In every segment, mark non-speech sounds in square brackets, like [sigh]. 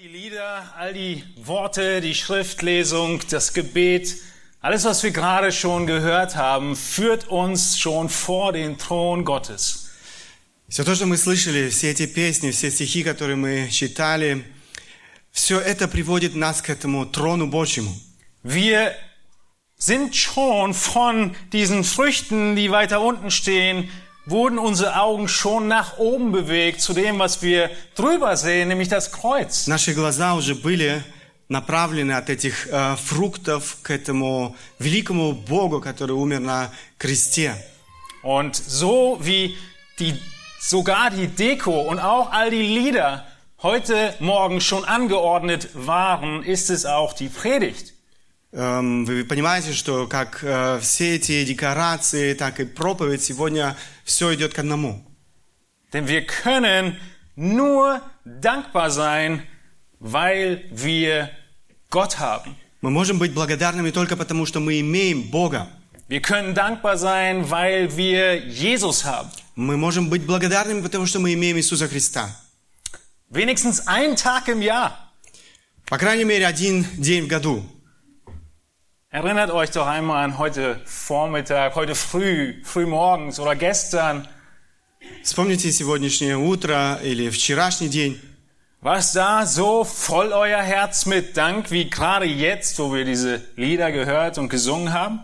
die Lieder, all die Worte, die Schriftlesung, das Gebet, alles, was wir gerade schon gehört haben, führt uns schon vor den Thron Gottes. Все то, что мы слышали, все эти песни, все стихи, которые мы читали, все это приводит нас к этому трону Божьему. Wir sind schon von diesen Früchten, die weiter unten stehen, wurden unsere Augen schon nach oben bewegt zu dem, was wir drüber sehen, nämlich das Kreuz. Наши глаза уже были направлены от этих э, фруктов к этому великому Богу, который умер на кресте. Und so wie die, sogar die Deko und auch all die Lieder heute Morgen schon angeordnet waren, ist es auch die Predigt. Эм, Вы понимаете, что как э, все эти декорации, так и проповедь сегодня все идет к одному. Denn wir können nur dankbar sein, weil wir Gott haben. Мы можем быть благодарными только потому, что мы имеем Бога. Wir können dankbar sein, weil wir Jesus haben. Мы можем быть благодарными, потому что мы имеем Иисуса Христа. Wenigstens einen Tag im Jahr. По крайней мере, один день в году. Erinnert euch doch einmal an heute Vormittag, heute früh, früh morgens oder gestern. Вспомните сегодняшнее утро или вчерашний день. Was da so voll euer Herz mit Dank, wie gerade jetzt, wo wir diese Lieder gehört und gesungen haben?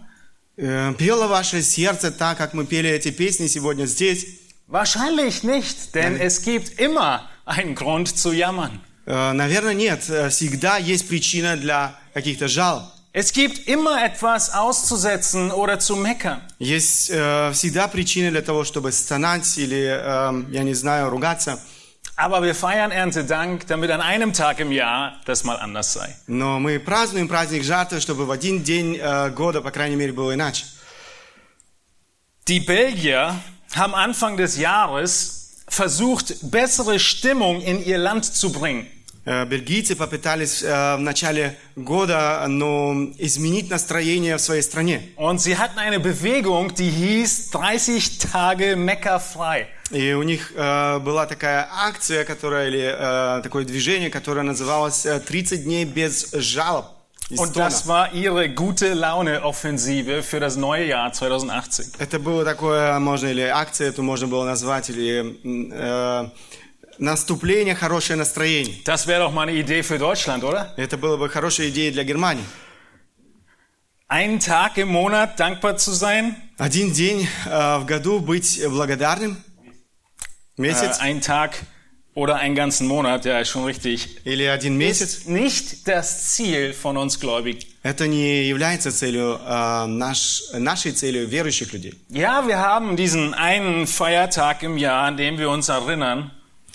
Э, Пело ваше сердце так, как мы пели эти песни сегодня здесь? Wahrscheinlich nicht, denn es gibt immer einen Grund zu jammern. Э, Наверное, нет. Э, Всегда есть причина для каких-то жалоб. Es gibt immer etwas auszusetzen oder zu meckern. Есть э, всегда причины для того, чтобы стонать или, э, я не знаю, ругаться. Aber wir feiern Erntedank, damit an einem Tag im Jahr das mal anders sei. Но мы празднуем праздник жатвы, чтобы в один день э, года, по крайней мере, было иначе. Die Belgier haben Anfang des Jahres versucht, bessere Stimmung in ihr Land zu bringen. Э, Бельгийцы попытались э, в начале года ну, изменить настроение в своей стране. Und sie hatten eine Bewegung, die hieß 30 Tage meckerfrei. И у них э, была такая акция, которая, или э, такое движение, которое называлось э, «30 дней без жалоб». Und das war ihre gute Laune-Offensive für das neue Jahr 2018. Это было такое, можно, или акция эту можно было назвать, или э, наступление, хорошее настроение. Das wäre doch mal eine Idee für Deutschland, oder? Это было бы хорошая идея для Германии. Einen Tag im Monat dankbar zu sein, Один день э, в году быть благодарным, äh, месяц, ein Tag oder einen ganzen Monat, ja, ist schon richtig, или один месяц, ist nicht das Ziel von uns Gläubigen. это не является целью, э, наш, нашей целью верующих людей. Ja, wir haben diesen einen Feiertag im Jahr, an dem wir uns erinnern.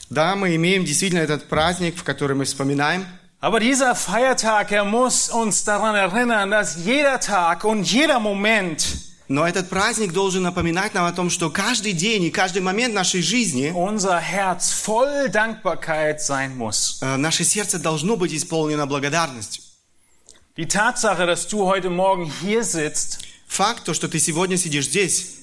Да, мы имеем действительно этот праздник, в который мы вспоминаем, Aber dieser Feiertag, er muss uns daran erinnern, dass jeder Tag und jeder Moment но этот праздник должен напоминать нам о том, что каждый день и каждый момент нашей жизни unser Herz voll Dankbarkeit sein muss. э, наше сердце должно быть исполнено благодарностью. Die Tatsache, dass du heute Morgen hier sitzt, Факт, то, что ты сегодня сидишь здесь,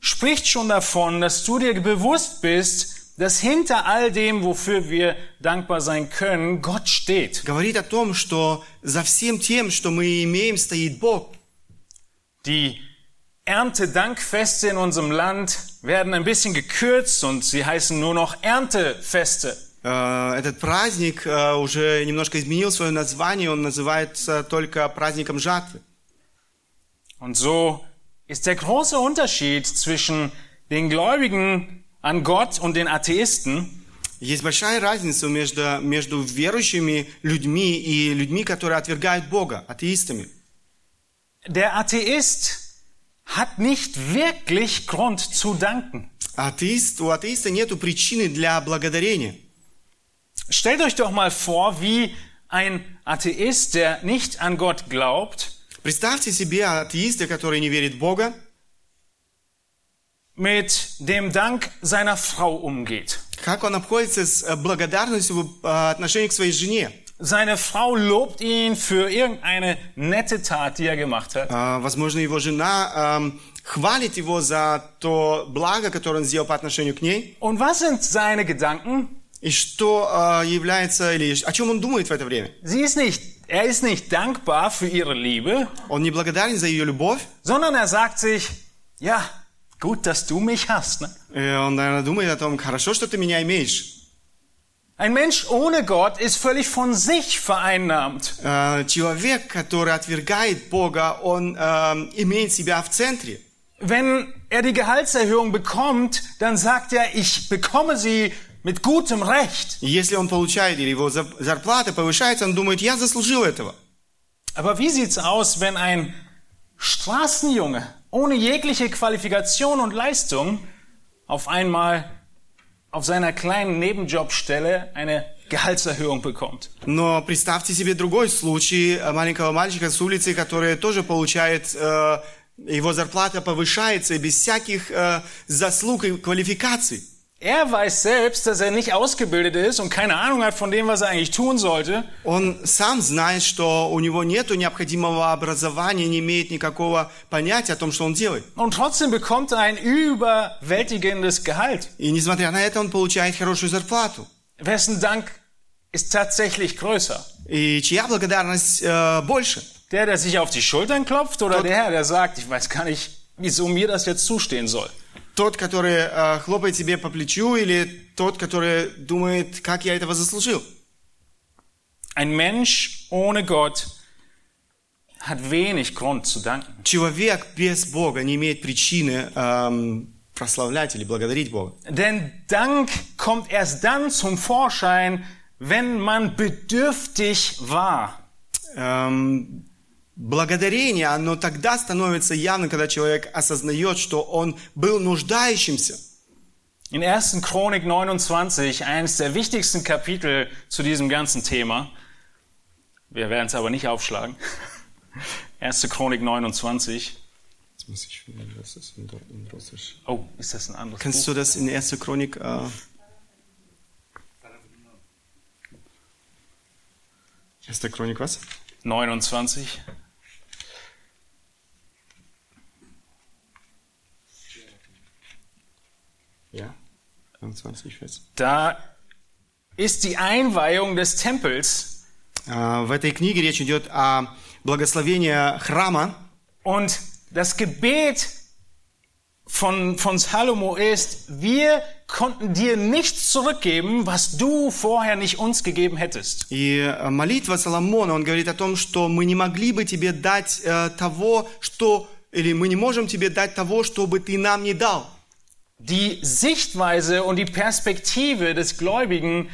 spricht schon davon, dass du dir bewusst bist, dass hinter all dem, wofür wir dankbar sein können, Gott steht. говорит о том, что за всем тем, что мы имеем, стоит Бог. Die Erntedankfeste in unserem Land werden ein bisschen gekürzt und sie heißen nur noch Erntefeste. Э, Этот праздник э, уже немножко изменил свое название, он называется только праздником жатвы. Und so ist der große Unterschied zwischen den Gläubigen an Gott und den Atheisten, Есть большая разница между, между верующими людьми и людьми, которые отвергают Бога, атеистами. der Atheist hat nicht wirklich Grund zu danken. Атеист, у атеиста нет причины для благодарения. Stellt euch doch mal vor, wie ein Atheist, der nicht an Gott glaubt, Представьте себе атеиста, который не верит в Бога, mit dem Dank seiner Frau umgeht. как он обходится с э, благодарностью в э, отношении к своей жене. Seine Frau lobt ihn für irgendeine nette Tat, die er gemacht hat. А, Возможно, его жена эм, хвалит его за то благо, которое он сделал по отношению к ней. Und was sind seine Gedanken? И что а, является, или о чем он думает в это время? Sie ist nicht, er ist nicht dankbar für ihre Liebe, Он не благодарен за ее любовь, sondern er sagt sich, ja, gut, dass du mich hast. Ne? и он, наверное, думает о том, хорошо, что ты меня имеешь. Ein Mensch ohne Gott ist völlig von sich vereinnahmt. Э, Человек, который отвергает Бога, он э, имеет себя в центре. Wenn er die Gehaltserhöhung bekommt, dann sagt er, ich bekomme sie mit gutem Recht. И Если он получает, или его за- зарплата повышается, он думает, я заслужил этого. Aber wie sieht's aus, wenn ein Straßenjunge ohne jegliche Qualifikation und Leistung auf einmal auf seiner kleinen Nebenjobstelle eine Gehaltserhöhung bekommt? Но представьте себе другой случай э, маленького мальчика с улицы, который тоже получает, э, его зарплата повышается без всяких э, заслуг и квалификаций. Er weiß selbst, dass er nicht ausgebildet ist und keine Ahnung hat von dem, was er eigentlich tun sollte. Он сам знает, что у него нет необходимого образования, не имеет никакого понятия о том, что он делает. Und trotzdem bekommt er ein überwältigendes Gehalt. И несмотря на это, он получает хорошую зарплату. Wessen Dank ist tatsächlich größer? И чья благодарность э, больше? Der, der sich auf die Schultern klopft oder der, der sagt, ich weiß gar nicht, wieso mir das jetzt zustehen soll? Тот, который э, хлопает себе по плечу, или тот, который думает, как я этого заслужил? Ein Mensch ohne Gott hat wenig Grund zu danken. Человек без Бога не имеет причины эм, прославлять или благодарить Бога. Denn Dank kommt erst dann zum Vorschein, wenn man bedürftig war. Эм, благодарение, оно тогда становится явным, когда человек осознает, что он был нуждающимся. In 1. Chronik 29, eines der wichtigsten Kapitel zu diesem ganzen Thema. Wir werden es aber nicht aufschlagen. [laughs] 1. Chronik 29. Oh, ist das ein anderes Kannst Buch? du das in 1. Chronik... Äh, Erste Chronik was? 29. 21 Vers. Da ist die Einweihung des Tempels А, В этой книге речь идет о благословении храма. und das Gebet von, von Salomo ist, wir konnten dir nichts zurückgeben, was du vorher nicht uns gegeben hättest. И э, молитва Соломона, он говорит о том, что мы не могли бы тебе дать э, того, что... Или мы не можем тебе дать того, что бы ты нам не дал. Die Sichtweise und die Perspektive des Gläubigen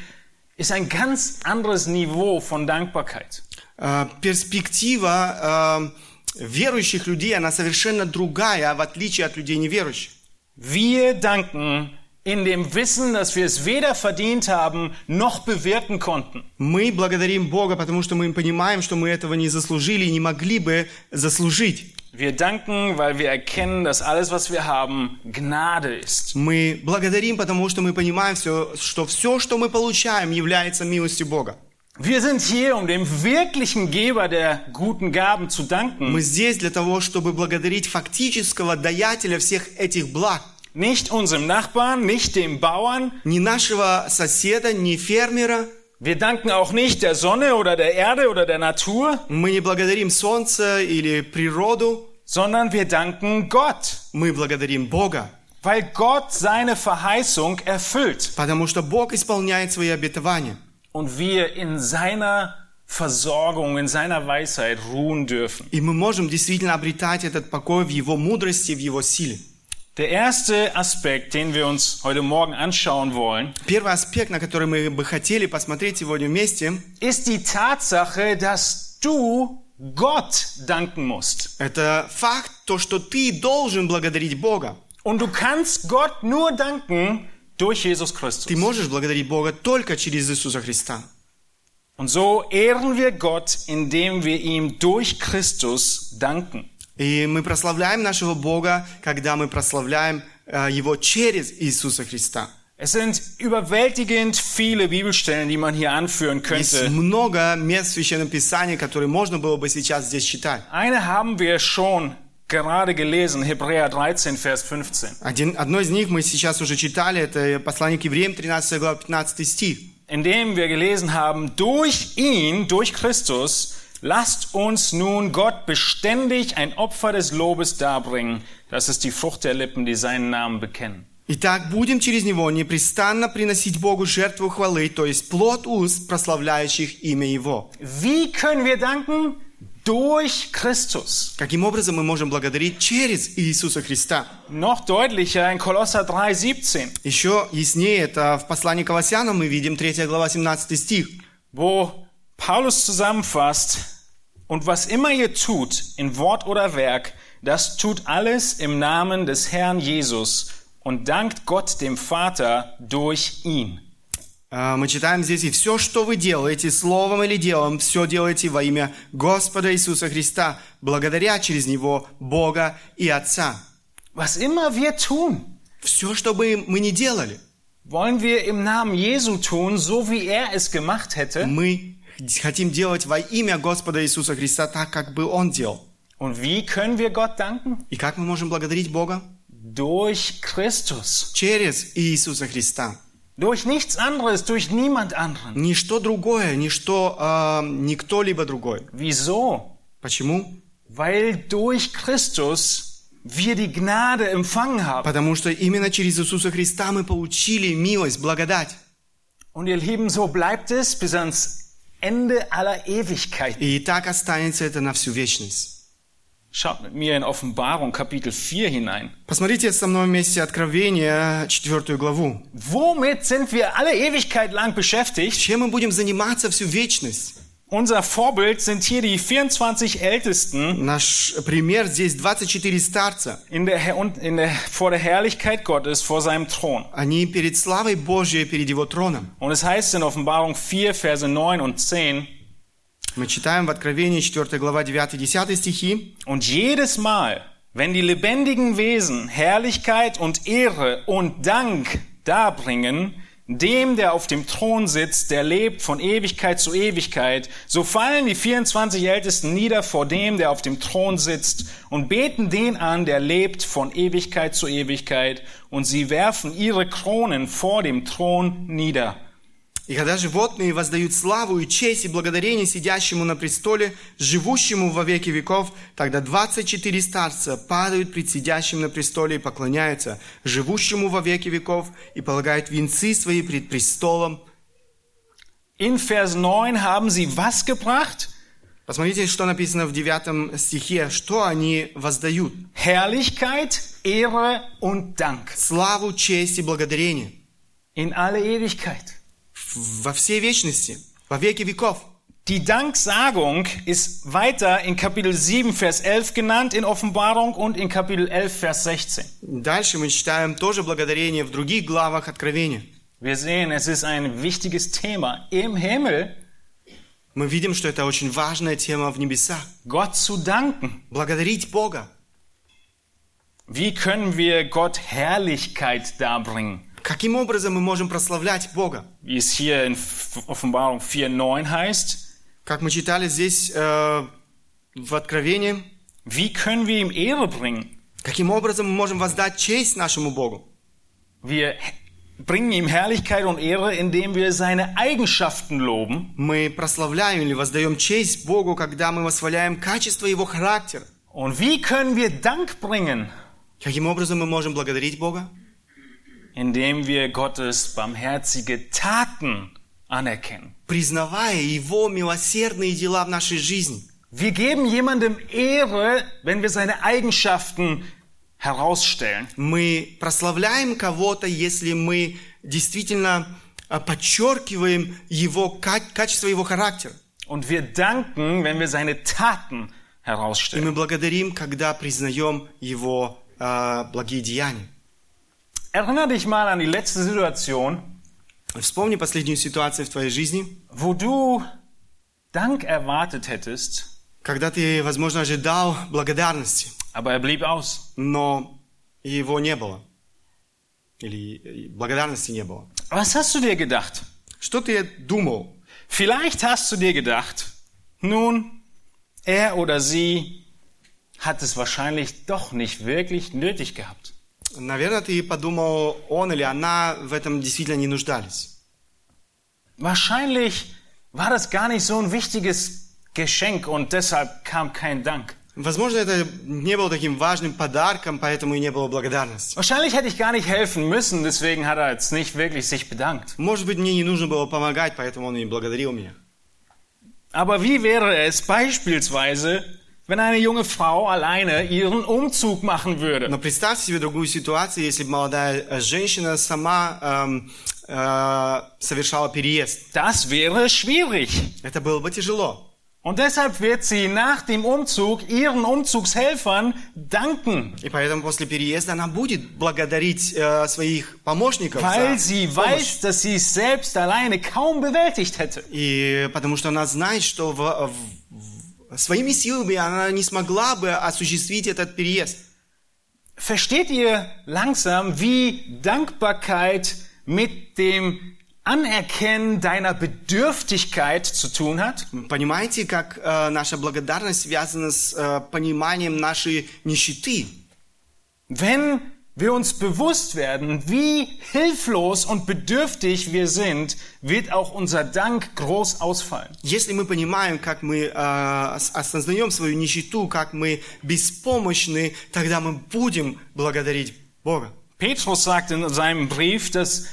ist ein ganz anderes Niveau von Dankbarkeit. Э, Перспектива э, верующих людей, она совершенно другая, в отличие от людей неверующих. Wir danken in dem Wissen, dass wir es weder verdient haben noch bewirken konnten. Мы благодарим Бога, потому что мы понимаем, что мы этого не заслужили и не могли бы заслужить. Wir danken, weil wir erkennen, dass alles, was wir haben, Gnade ist. Мы благодарим, потому что мы понимаем, все, что все, что мы получаем, является милостью Бога. Wir sind hier, um dem wirklichen Geber der guten Gaben zu danken, Мы здесь для того, чтобы благодарить фактического даятеля всех этих благ. nicht unserem Nachbarn, nicht dem Bauern. Не нашего соседа, не фермера. Wir danken auch nicht der Sonne oder der Erde oder der Natur, Мы не благодарим солнце или природу. sondern wir danken Gott, Мы благодарим Бога. weil Gott seine Verheißung erfüllt Потому что Бог исполняет свои обетования. und wir in seiner Versorgung, in seiner Weisheit ruhen dürfen. И мы можем действительно обретать этот покой в Его мудрости, в Его силе. Der erste Aspekt, den wir uns heute Morgen anschauen wollen, Первый аспект, на который мы бы хотели посмотреть сегодня вместе, ist die Tatsache, dass du Gott danken musst. это факт, то, что ты должен благодарить Бога. Und du kannst Gott nur danken durch Jesus Christus. Ты можешь благодарить Бога только через Иисуса Христа. Und so ehren wir Gott, indem wir ihm durch Christus danken. И мы прославляем нашего Бога, когда мы прославляем э, Его через Иисуса Христа. Es sind überwältigend viele Bibelstellen, die man hier anführen Есть könnte. много мест в Священном Писании, которые можно было бы сейчас здесь читать. Eine haben wir schon gerade gelesen, Hebräer 13, Vers 15. Один, одно из них мы сейчас уже читали, это послание к евреям, 13 глава, 15 стих. in dem wir gelesen haben, durch ihn, durch Christus, lasst uns nun Gott beständig ein Opfer des Lobes darbringen. Das ist die Frucht der Lippen, die seinen Namen bekennen. Итак, будем через него непрестанно приносить Богу жертву хвалы, то есть плод уст, прославляющих имя Его. Wie können wir danken? Durch Christus. Каким образом мы можем благодарить через Иисуса Христа? Noch deutlicher in Kolosser 3, 17, Еще яснее это в послании к Колоссянам мы видим 3 глава 17 стих. wo Paulus zusammenfasst, und was immer ihr tut, in Wort oder Werk, das tut alles im Namen des Herrn Jesus und dankt Gott dem Vater durch ihn. А, Мы читаем здесь, и все, что вы делаете, словом или делом, все делаете во имя Господа Иисуса Христа, благодаря через Него Бога и Отца. Was immer wir tun, Все, что бы мы ни делали, wollen wir im Namen Jesu tun, so wie er es gemacht hätte. мы хотим делать во имя Господа Иисуса Христа так, как бы Он делал. Und wie können wir Gott danken? И как мы можем благодарить Бога? Durch Christus. Через Иисуса Христа. Durch nichts anderes, durch niemand anderen. Ничто другое, ничто, а, не кто-либо другой. Wieso? Почему? Weil durch Christus wir die Gnade empfangen haben. Потому что именно через Иисуса Христа мы получили милость, благодать. Und ihr Lieben, so bleibt es bis ans Ende aller Ewigkeit. И так останется это на всю вечность. Schaut mit mir in Offenbarung Kapitel 4 hinein. Посмотрите со мной вместе Откровение, четвертую главу. Womit sind wir alle Ewigkeit lang beschäftigt? Чем мы будем заниматься всю вечность? Unser Vorbild sind hier die 24 Ältesten Наш пример здесь 24 старца. in der, Herr- und in der, vor der Herrlichkeit Gottes, vor seinem Thron. Они перед славой Божией, перед Его троном. Und es heißt in Offenbarung 4, Verse 9 und 10, Мы читаем в Откровении 4 глава 9-10 стихи. Und jedes Mal, wenn die lebendigen Wesen Herrlichkeit und Ehre und Dank darbringen, dem, der auf dem Thron sitzt, der lebt von Ewigkeit zu Ewigkeit, so fallen die 24 Ältesten nieder vor dem, der auf dem Thron sitzt, und beten den an, der lebt von Ewigkeit zu Ewigkeit, und sie werfen ihre Kronen vor dem Thron nieder. И когда животные воздают славу и честь и благодарение сидящему на престоле, живущему во веки веков, тогда 24 старца падают пред сидящим на престоле и поклоняются живущему во веки веков и полагают венцы свои пред престолом. In Vers 9 haben sie was gebracht? Посмотрите, что написано в 9 стихе, что они воздают. Herrlichkeit, Ehre und Dank Славу, честь и благодарение in alle Ewigkeit. во всей вечности, во веки веков. Die Danksagung ist weiter in Kapitel 7, Vers 11 genannt in Offenbarung und in Kapitel 11, Vers 16. Дальше мы читаем тоже благодарение в других главах Откровения. Wir sehen, es ist ein wichtiges Thema im Himmel, Мы видим, что это очень важная тема в небесах. Gott zu danken. Благодарить Бога. Wie können wir Gott Herrlichkeit darbringen? Каким образом мы можем прославлять Бога? Wie es hier in Offenbarung 4, 9 heißt. Как мы читали здесь э, в Откровении, Wie können wir ihm Ehre bringen? каким образом мы можем воздать честь нашему Богу? Wir bringen ihm Herrlichkeit und Ehre, indem wir seine Eigenschaften loben. Мы прославляем или воздаем честь Богу, когда мы восхваляем качество Его характера. Und wie können wir Dank bringen? Каким образом мы можем благодарить Бога? Indem wir Gottes barmherzige Taten anerkennen. Признавая Его милосердные дела в нашей жизни. Wir geben jemandem Ehre, wenn wir seine Eigenschaften herausstellen. Мы прославляем кого-то, если мы действительно а, подчеркиваем его, ка- качество его характера. Und wir danken, wenn wir seine Taten И herausstellen. мы благодарим, когда признаем его а, благие деяния. Erinnere dich mal an die letzte Situation, Вспомни последнюю ситуацию в твоей жизни, wo du Dank erwartet hättest, когда ты, возможно, ожидал благодарности, aber er blieb aus. но его не было. Или э, благодарности не было. Was hast du dir gedacht? Что ты думал? Vielleicht hast du dir gedacht, nun, er oder sie hat es wahrscheinlich doch nicht wirklich nötig gehabt. Наверное, ты подумал, он или она в этом действительно не нуждались. Wahrscheinlich war das gar nicht so ein wichtiges Geschenk und deshalb kam kein Dank. Возможно, это не было таким важным подарком, поэтому и не было благодарности. Wahrscheinlich hätte ich gar nicht helfen müssen, deswegen hat er jetzt nicht wirklich sich bedankt. Может быть, мне не нужно было помогать, поэтому он и не благодарил меня. Aber wie wäre es beispielsweise, wenn eine junge Frau alleine ihren Umzug machen würde? Но представьте себе другую ситуацию, если бы молодая э, женщина сама эм, э, совершала переезд. Das wäre schwierig. Это было бы тяжело. Und deshalb wird sie nach dem Umzug ihren Umzugshelfern danken, И поэтому после переезда она будет благодарить э, своих помощников weil за sie помощь. weiß, dass sie es selbst alleine kaum bewältigt hätte. И потому что она знает, что в- в- своими силами она не смогла бы осуществить этот переезд. Versteht ihr langsam, wie Dankbarkeit mit dem Anerkennen deiner Bedürftigkeit zu tun hat? Понимаете, как э, наша благодарность связана с э, пониманием нашей нищеты? Wenn wir uns bewusst werden, wie hilflos und bedürftig wir sind, wird auch unser Dank groß ausfallen. Если мы понимаем, как мы э, ос- осознаем свою нищету, как мы беспомощны, тогда мы будем благодарить Бога. Petrus sagt in seinem Brief, dass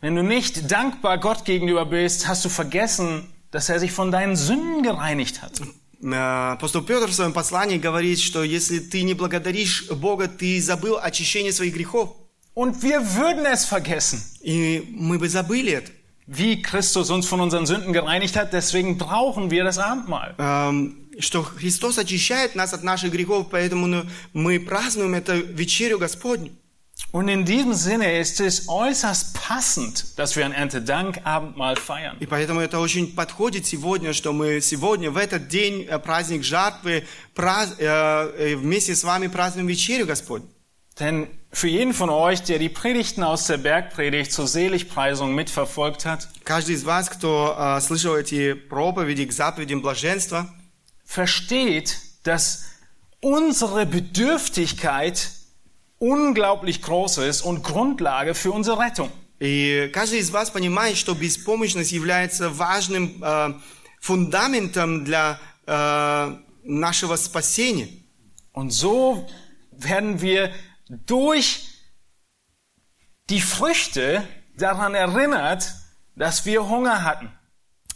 wenn du nicht dankbar Gott gegenüber bist, hast du vergessen, dass er sich von deinen Sünden gereinigt hat. Э, Апостол Петр в своем послании говорит, что если ты не благодаришь Бога, ты забыл очищение своих грехов. Und wir würden es vergessen, И мы бы забыли это. wie Christus uns von unseren Sünden gereinigt hat. Deswegen brauchen wir das Abendmahl. Эм, Что Христос очищает нас от наших грехов, поэтому ну, мы празднуем это вечерю Господню. Und in diesem Sinne ist es äußerst passend, dass wir ein Erntedank Abendmahl feiern. И поэтому это очень подходит сегодня, что мы сегодня, в этот день, э, праздник жатвы, праз- э, э, вместе с вами празднуем вечерю Господню. Denn für jeden von euch, der die Predigten aus der Bergpredigt zur Seligpreisung mitverfolgt hat, Каждый из вас, кто э, слышал эти проповеди к заповедям блаженства, versteht, dass unsere Bedürftigkeit unglaublich groß ist und Grundlage für unsere Rettung. и каждый из вас понимает, что беспомощность является важным э, фундаментом для э, нашего спасения. Und so werden wir durch die Früchte daran erinnert, dass wir Hunger hatten.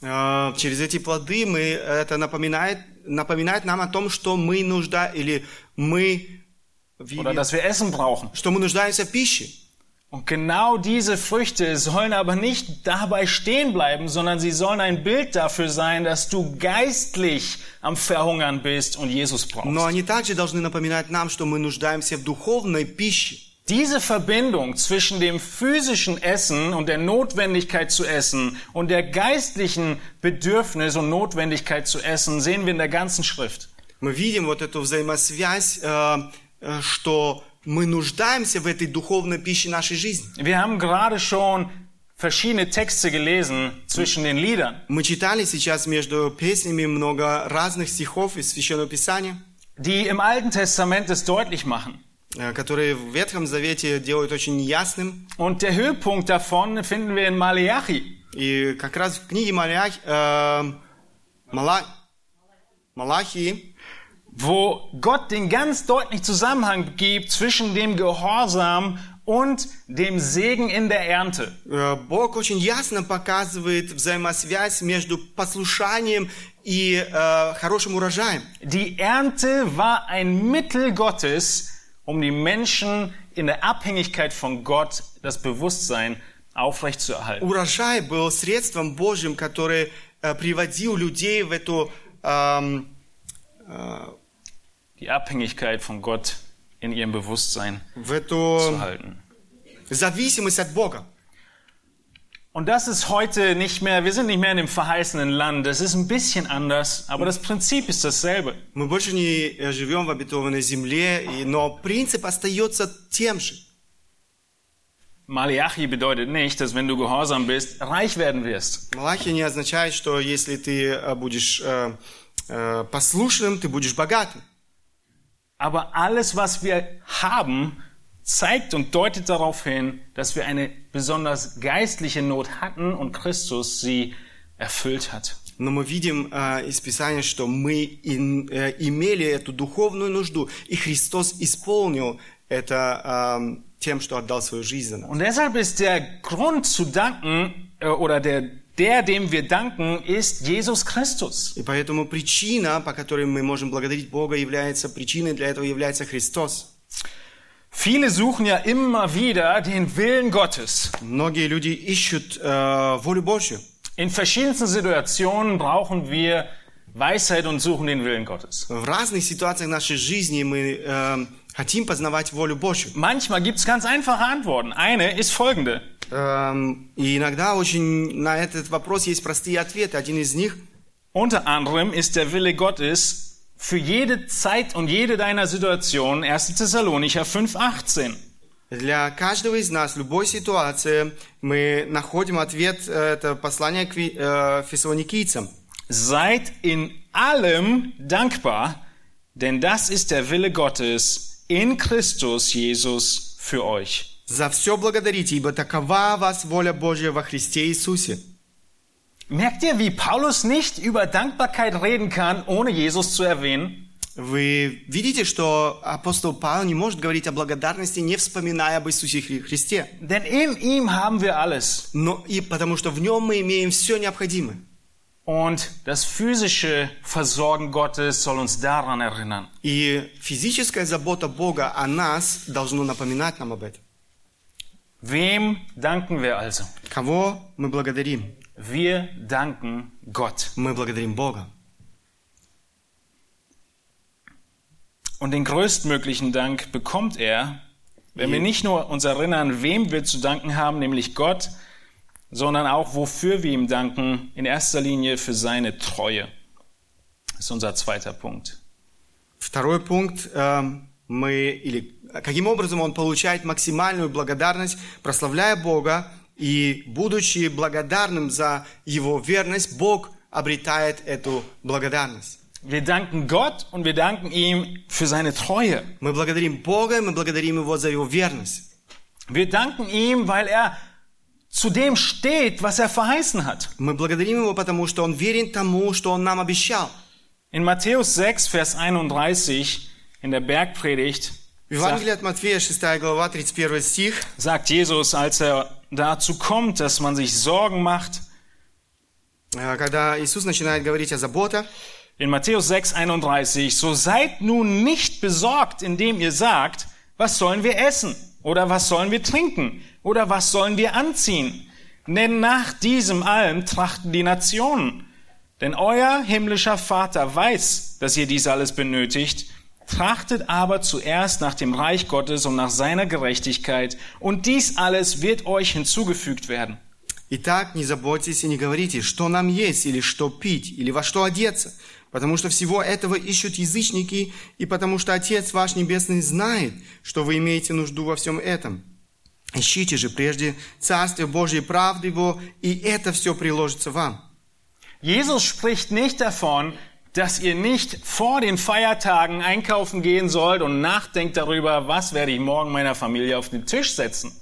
Э, через эти плоды мы, это напоминает, напоминает нам о том, что мы нужда или мы, Oder dass wir Essen brauchen. что мы нуждаемся в пище. Und genau diese Früchte sollen aber nicht dabei stehen bleiben, sondern sie sollen ein Bild dafür sein, dass du geistlich am Verhungern bist und Jesus Но brauchst. они также должны напоминать нам, что мы нуждаемся в духовной пище. Diese Verbindung zwischen dem physischen Essen und der Notwendigkeit zu essen und der geistlichen Bedürfnis und Notwendigkeit zu essen sehen wir in der ganzen Schrift. Мы видим вот эту взаимосвязь, э, э, что мы нуждаемся в этой духовной пище нашей жизни. Wir haben gerade schon verschiedene Texte gelesen zwischen den Liedern, Мы читали сейчас между песнями много разных стихов из Священного Писания, die im Alten Testament es deutlich machen. э, которые в Ветхом Завете делают очень ясным. Und der Höhepunkt davon finden wir in Maleachi. И как раз в книге Малях, э, Мала- Малахии wo Gott den ganz deutlichen Zusammenhang gibt zwischen dem Gehorsam und dem Segen in der Ernte. э, Бог очень ясно показывает взаимосвязь между послушанием и э, хорошим урожаем. Die Ernte war ein Mittel Gottes, um die Menschen in der Abhängigkeit von Gott das Bewusstsein aufrechtzuerhalten. Урожай был средством Божьим, которое э, приводил людей в эту эм, Die Abhängigkeit von Gott in ihrem Bewusstsein в zu эту halten. зависимость от Бога. Und das ist heute nicht mehr, wir sind nicht mehr in dem verheißenen Land. Es ist ein bisschen anders, aber das Prinzip ist dasselbe. Мы больше не э, живем в обетованной земле, и- но принцип остается тем же. Malachi bedeutet nicht, dass wenn du gehorsam bist, reich werden wirst. Малахи не означает, что если ты э, будешь э, э, послушным, ты будешь богатым. Aber alles, was wir haben, zeigt und deutet darauf hin, dass wir eine besonders geistliche Not hatten und Christus sie erfüllt hat. Но мы видим э, из Писания, что мы ин- э, имели эту духовную нужду, и Христос исполнил это э, тем, что отдал свою жизнь за нас. Und deshalb ist der Grund zu danken, äh, oder der, der, dem wir danken, ist Jesus Christus. И поэтому причина, по которой мы можем благодарить Бога, является причиной для этого является Христос. Viele suchen ja immer wieder den Willen Gottes. Многие люди ищут э, волю Божью. In verschiedensten Situationen brauchen wir Weisheit und suchen den Willen Gottes. В разных ситуациях нашей жизни мы э, хотим познавать волю Божью. Manchmal gibt es ganz einfache Antworten. Eine ist folgende. Эм, и иногда очень на этот вопрос есть простые ответы. Один из них Unter anderem ist der Wille Gottes für jede Zeit und jede deiner Situation 1. Thessalonicher 5,18. Для каждого из нас, в любой ситуации, мы находим ответ, э, это послание к Ви- э, фессалоникийцам. Seid in allem dankbar, denn das ist der Wille Gottes in Christus Jesus für euch. За все благодарите, ибо такова вас воля Божья во Христе Иисусе. Merkt ihr, wie Paulus nicht über Dankbarkeit reden kann, ohne Jesus zu erwähnen? Вы видите, что апостол Павел не может говорить о благодарности, не вспоминая об Иисусе Хри- Христе. Denn in ihm haben wir alles. Но и потому что в нем мы имеем все необходимое. Und das physische Versorgen Gottes soll uns daran erinnern. И физическая забота Бога о нас должно напоминать нам об этом. Wem danken wir also? Кого мы благодарим? Wir danken Gott. Мы благодарим Бога. Und den größtmöglichen Dank bekommt er, wenn wir nicht nur uns erinnern, wem wir zu danken haben, nämlich Gott, sondern auch wofür wir ihm danken, in erster Linie für seine Treue. Das ist unser zweiter Punkt. Второй пункт. э, мы, или каким образом он получает максимальную благодарность, прославляя Бога, и будучи благодарным за его верность, Бог обретает эту благодарность. Wir danken Gott und wir danken ihm für seine Treue. Мы благодарим Бога, мы благодарим Его за Его верность. Wir danken ihm, weil er zu dem steht, was er verheißen hat. Мы благодарим Его, потому что Он верен тому, что Он нам обещал. In Matthäus 6, Vers 31 in der Bergpredigt В Евангелии от Матфея, 6 глава, 31 стих, sagt Jesus, als er dazu kommt, dass man sich Sorgen macht, э, когда Иисус начинает говорить о заботах, in Matthäus 6, 31, so seid nun nicht besorgt, indem ihr sagt, was sollen wir essen? Oder was sollen wir trinken? Oder was sollen wir anziehen? Denn nach diesem allem trachten die Nationen. Denn euer himmlischer Vater weiß, dass ihr dies alles benötigt. Trachtet aber zuerst nach dem Reich Gottes und nach seiner Gerechtigkeit, und dies alles wird euch hinzugefügt werden. Итак, не заботьтесь и не говорите, что нам есть, или что пить, или во что одеться, потому что всего этого ищут язычники, и потому что Отец ваш Небесный знает, что вы имеете нужду во всем этом. Ищите же прежде Царствие Божье и правды Его, и это все приложится вам. Jesus spricht nicht davon, dass ihr nicht vor den Feiertagen einkaufen gehen sollt und nachdenkt darüber, was werde ich morgen meiner Familie auf den Tisch setzen.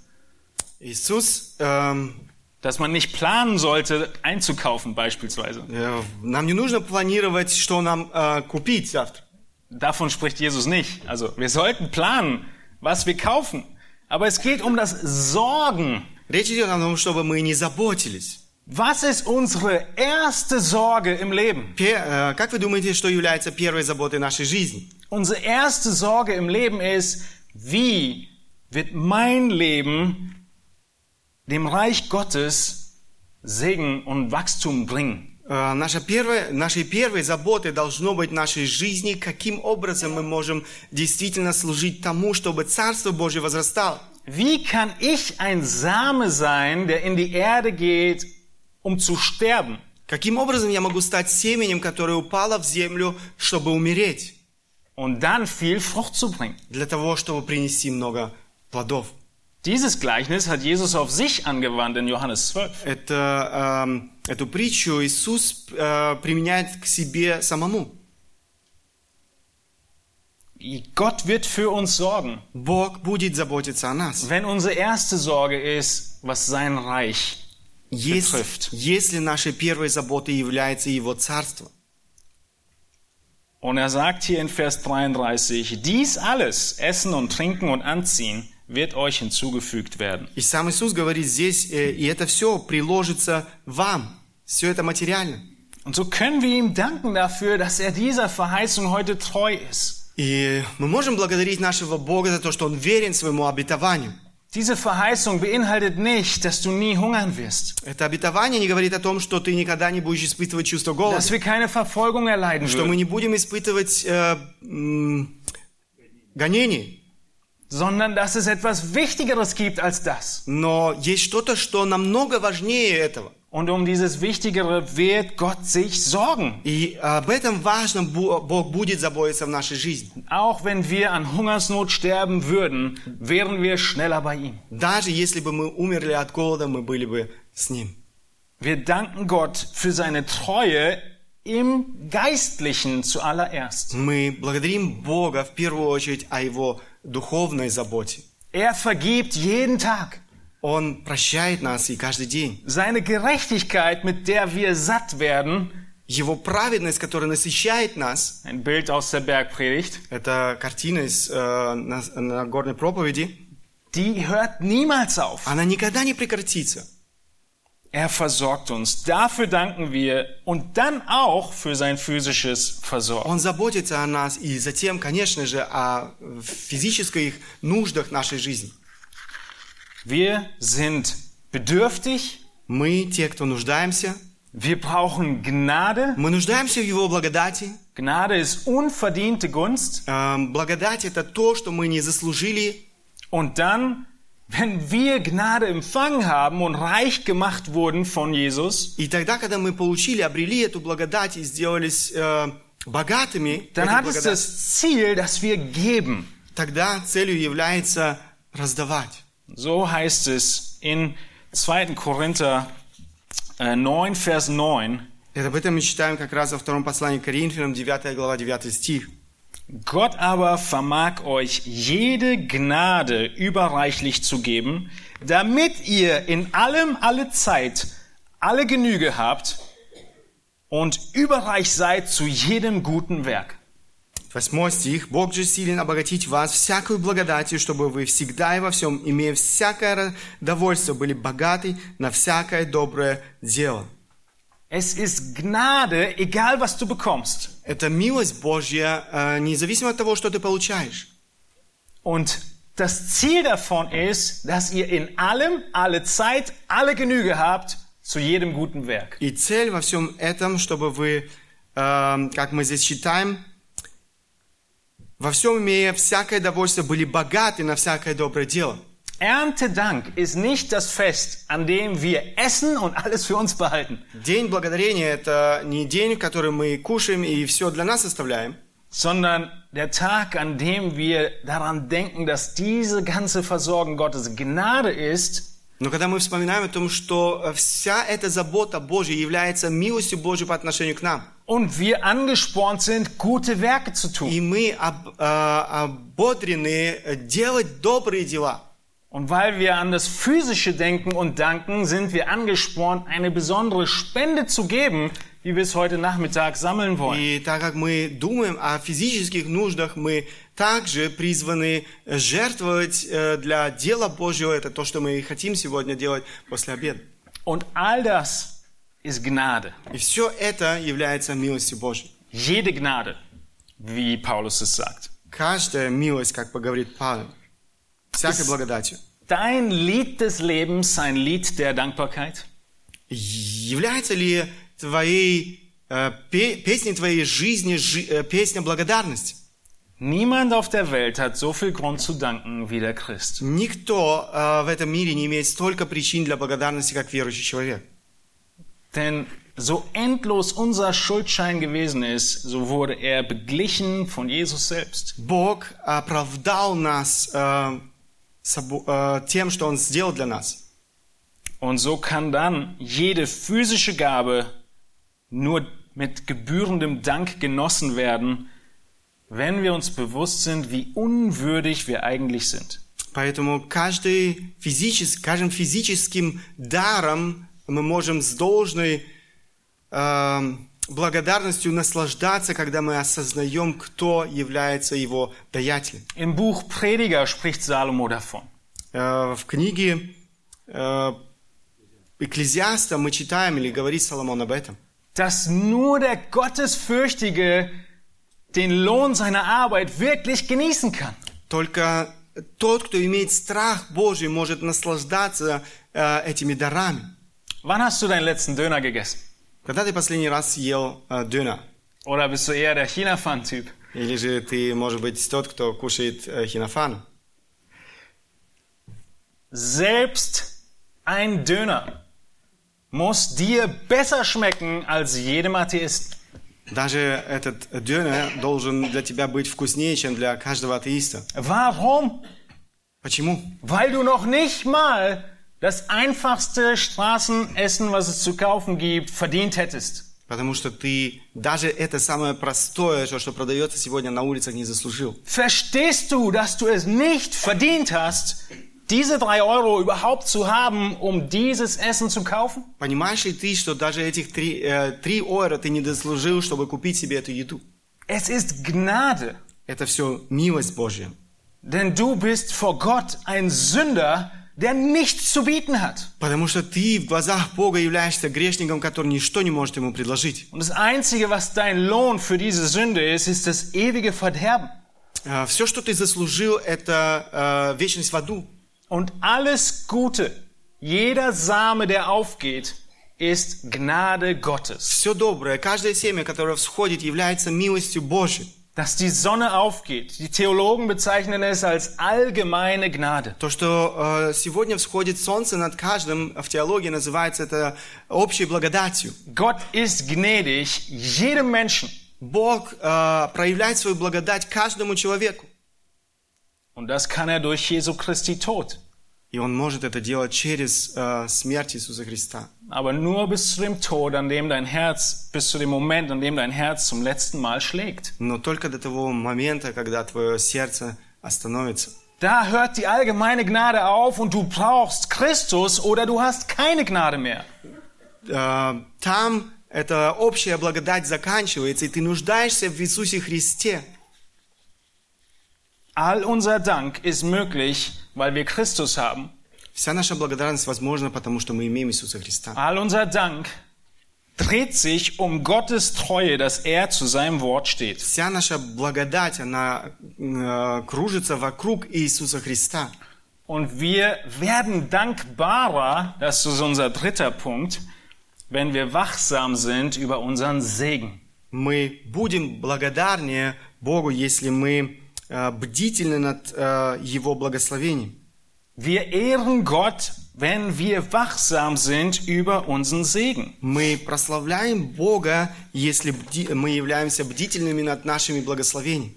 Иисус, эм, Dass man nicht planen sollte, einzukaufen beispielsweise. э, нам не нужно планировать, что нам э, купить завтра. Davon spricht Jesus nicht. Also wir sollten planen, was wir kaufen. Aber es geht um das Sorgen. Речь идет о том, чтобы мы не заботились. Was ist unsere erste Sorge im Leben? Пе- э, как вы думаете, что является первой заботой нашей жизни? Unsere erste Sorge im Leben ist, wie wird mein Leben dem Reich Gottes Segen und Wachstum bringen? Э, Наша первая, нашей первой заботой должно быть в нашей жизни, каким образом мы можем действительно служить тому, чтобы Царство Божье возрастало. Wie kann ich ein Same sein, der in die Erde geht, um zu sterben? Каким образом я могу стать семенем, которое упало в землю, чтобы умереть, Und dann viel Frucht zu bringen. для того, чтобы принести много плодов? Dieses Gleichnis hat Jesus auf sich angewandt in Johannes 12. Это, эм, эту притчу Иисус э, применяет к себе самому. Gott wird für uns sorgen. Бог будет заботиться о нас. Wenn unsere erste Sorge ist, was sein Reich Если, betrifft. если нашей первой заботой является Его Царство. Und er sagt hier in Vers 33, dies alles, Essen und Trinken und Anziehen, wird euch hinzugefügt werden. И сам Иисус говорит здесь, э, и это все приложится вам. Все это материально. Und so können wir ihm danken dafür, dass er dieser Verheißung heute treu ist. И мы можем благодарить нашего Бога за то, что Он верен своему обетованию. Diese Verheißung beinhaltet nicht, dass du nie hungern wirst, Это обетование не говорит о том, что ты никогда не будешь испытывать чувство голода, dass wir keine Verfolgung erleiden что мы würden, не будем испытывать э, м, гонений. sondern dass es etwas Wichtigeres gibt als das. Но есть что-то, что намного важнее этого. Und um dieses Wichtigere wird Gott sich sorgen. И об этом важном Бо- Бог будет заботиться в нашей жизни. Auch wenn wir an Hungersnot sterben würden, wären wir schneller bei ihm. Даже если бы мы умерли от голода, мы были бы с Ним. Wir danken Gott für seine Treue im Geistlichen zuallererst. Мы благодарим Бога в первую очередь о Его духовной заботе. Er vergibt jeden Tag. Он прощает нас и каждый день. Seine Gerechtigkeit, mit der wir satt werden, Его праведность, которая насыщает нас, ein Bild aus der Bergpredigt, это картина из э, на, на горной проповеди, die hört niemals auf. она никогда не прекратится. Er versorgt uns. Dafür danken wir und dann auch für sein physisches Versorgen. Он заботится о нас и затем, конечно же, о физических нуждах нашей жизни. Wir sind bedürftig, Мы те, кто нуждаемся, wir brauchen Gnade. мы нуждаемся в Его благодати. Gnade ist unverdiente Gunst. Эм, Благодать – это то, что мы не заслужили. Und dann, wenn wir Gnade empfangen haben und reich gemacht wurden von Jesus, И тогда, когда мы получили, обрели эту благодать и сделались э, богатыми, dann этой hat es благодати, das Ziel, dass wir geben. тогда целью является раздавать. So heißt es in 2. Korinther äh, 9, Vers 9. Это об этом мы читаем как раз во втором послании к Коринфянам, 9 глава, 9 стих. Gott aber vermag euch jede Gnade überreichlich zu geben, damit ihr in allem alle Zeit alle Genüge habt und überreich seid zu jedem guten Werk. Восьмой стих. «Бог же силен обогатить вас всякую благодатью, чтобы вы всегда и во всем, имея всякое довольство, были богаты на всякое доброе дело». Es ist Gnade, egal was du bekommst. Это милость Божья, э, независимо от того, что ты получаешь. Und das Ziel davon ist, dass ihr in allem, alle Zeit, alle Genüge habt zu jedem guten Werk. И цель во всем этом, чтобы вы, э, как мы здесь читаем, во всем имея всякое довольство, были богаты на всякое доброе дело. Erntedank ist nicht das Fest, an dem wir essen und alles für uns behalten, День благодарения – это не день, в который мы кушаем и все для нас оставляем, sondern der Tag, an dem wir daran denken, dass diese ganze Versorgung Gottes Gnade ist но когда мы вспоминаем о том, что вся эта забота Божья является милостью Божьей по отношению к нам, und wir angespornt sind, gute Werke zu tun. и мы об- э, ободрены делать добрые дела. Und weil wir an das Physische denken und danken, sind wir angespornt, eine besondere Spende zu geben, wie wir es heute Nachmittag sammeln wollen. И так как мы думаем о физических нуждах, мы также призваны жертвовать э, для дела Божьего. Это то, что мы и хотим сегодня делать после обеда. Und all das ist Gnade. И все это является милостью Божьей. Jede Gnade, wie Paulus es sagt. Каждая милость, как поговорит Павел, всякой Ist- благодатью. Dein Lied des Lebens ein Lied der Dankbarkeit? Является ли твоей э, пе- песней твоей жизни жи- э, песня благодарности? Niemand auf der Welt hat so viel Grund zu danken wie der Christ. Никто э, в этом мире не имеет столько причин для благодарности, как верующий человек. Denn so endlos unser Schuldschein gewesen ist, so wurde er beglichen von Jesus selbst. Бог оправдал нас э, собо- э, тем, что Он сделал для нас. Und so kann dann jede physische Gabe nur mit gebührendem Dank genossen werden, wenn wir uns bewusst sind, wie unwürdig wir eigentlich sind. Поэтому каждый физичес- каждым физическим даром мы можем с должной э, благодарностью наслаждаться, когда мы осознаем, кто является его даятелем. Im Buch Prediger spricht Salomo davon. Э, в книге э, Экклезиаста мы читаем, или говорит Соломон об этом, dass nur der Gottesfürchtige den Lohn seiner Arbeit wirklich genießen kann. только тот, кто имеет страх Божий, может наслаждаться э, этими дарами. Wann hast du deinen letzten Döner gegessen? Когда ты последний раз ел э, дöner? Oder bist du eher der China-Fan-Typ? Или же ты, может быть, тот, кто кушает э, хинофан? Selbst ein Döner muss dir besser schmecken als jedem Atheisten. Даже этот дöner должен для тебя быть вкуснее, чем для каждого атеиста. Warum? Почему? Weil du noch nicht mal das einfachste Straßenessen, was es zu kaufen gibt, verdient hättest. Потому что ты даже это самое простое, то, что продается сегодня на улицах, не заслужил. Verstehst du, dass du es nicht verdient hast, diese drei Euro überhaupt zu haben, um dieses Essen zu kaufen? Понимаешь ли ты, что даже этих три, э, три евро ты не дослужил, чтобы купить себе эту еду? Es ist Gnade, Это все милость Божья. denn du bist vor Gott ein Sünder, der nichts zu bieten hat. Потому что ты в глазах Бога являешься грешником, который ничто не может ему предложить. Und das Einzige, was dein Lohn für diese Sünde ist, ist das ewige Verderben. Все, что ты заслужил, это э, вечность в аду. Und alles Gute, jeder Same, der aufgeht, ist Gnade Gottes. Все доброе, каждое семя, которое всходит, является милостью Божьей. Dass die Sonne aufgeht. Die Theologen bezeichnen es als allgemeine Gnade. То, что э, сегодня всходит солнце над каждым, в теологии называется это общей благодатью. Gott ist gnädig jedem Menschen. Бог э, проявляет свою благодать каждому человеку. Und das kann er durch Jesu Christi Tod. И Он может это делать через э, смерть Иисуса Христа. Aber nur bis zu dem Tod, an dem dein Herz, bis zu dem Moment, an dem dein Herz zum letzten Mal schlägt. Но только до того момента, когда твое сердце остановится. Da hört die allgemeine Gnade auf und du brauchst Christus oder du hast keine Gnade mehr. Э, там эта общая благодать заканчивается, и ты нуждаешься в Иисусе Христе. All unser Dank ist möglich, weil wir Christus haben. Вся наша благодарность возможна, потому что мы имеем Иисуса Христа. All unser Dank dreht sich um Gottes Treue, dass er zu seinem Wort steht. Вся наша благодать, она э, кружится вокруг Иисуса Христа. Und wir werden dankbarer, das ist unser dritter Punkt, wenn wir wachsam sind über unseren Segen. Мы будем благодарнее Богу, если мы э, бдительны над э, Его благословением. Wir ehren Gott, wenn wir wachsam sind über unseren Segen. Мы прославляем Бога, если мы являемся бдительными над нашими благословениями.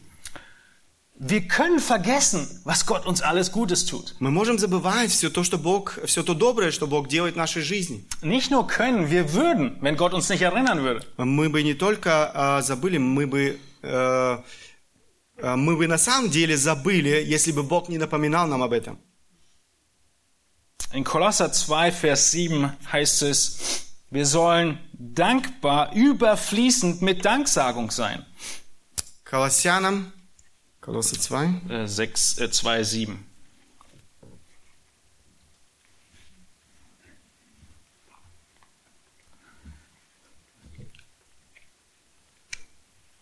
Wir können vergessen, was Gott uns alles Gutes tut. Мы можем забывать все то, что Бог, все то доброе, что Бог делает в нашей жизни. Nicht nur können, wir würden, wenn Gott uns nicht erinnern würde. Мы бы не только э, забыли, мы бы, э, э, мы бы на самом деле забыли, если бы Бог не напоминал нам об этом. In Kolosser 2, Vers 7 heißt es, wir sollen dankbar, überfließend mit Danksagung sein. Колоссянам, Колоссы 2, Äh, 6, äh, 2, 7.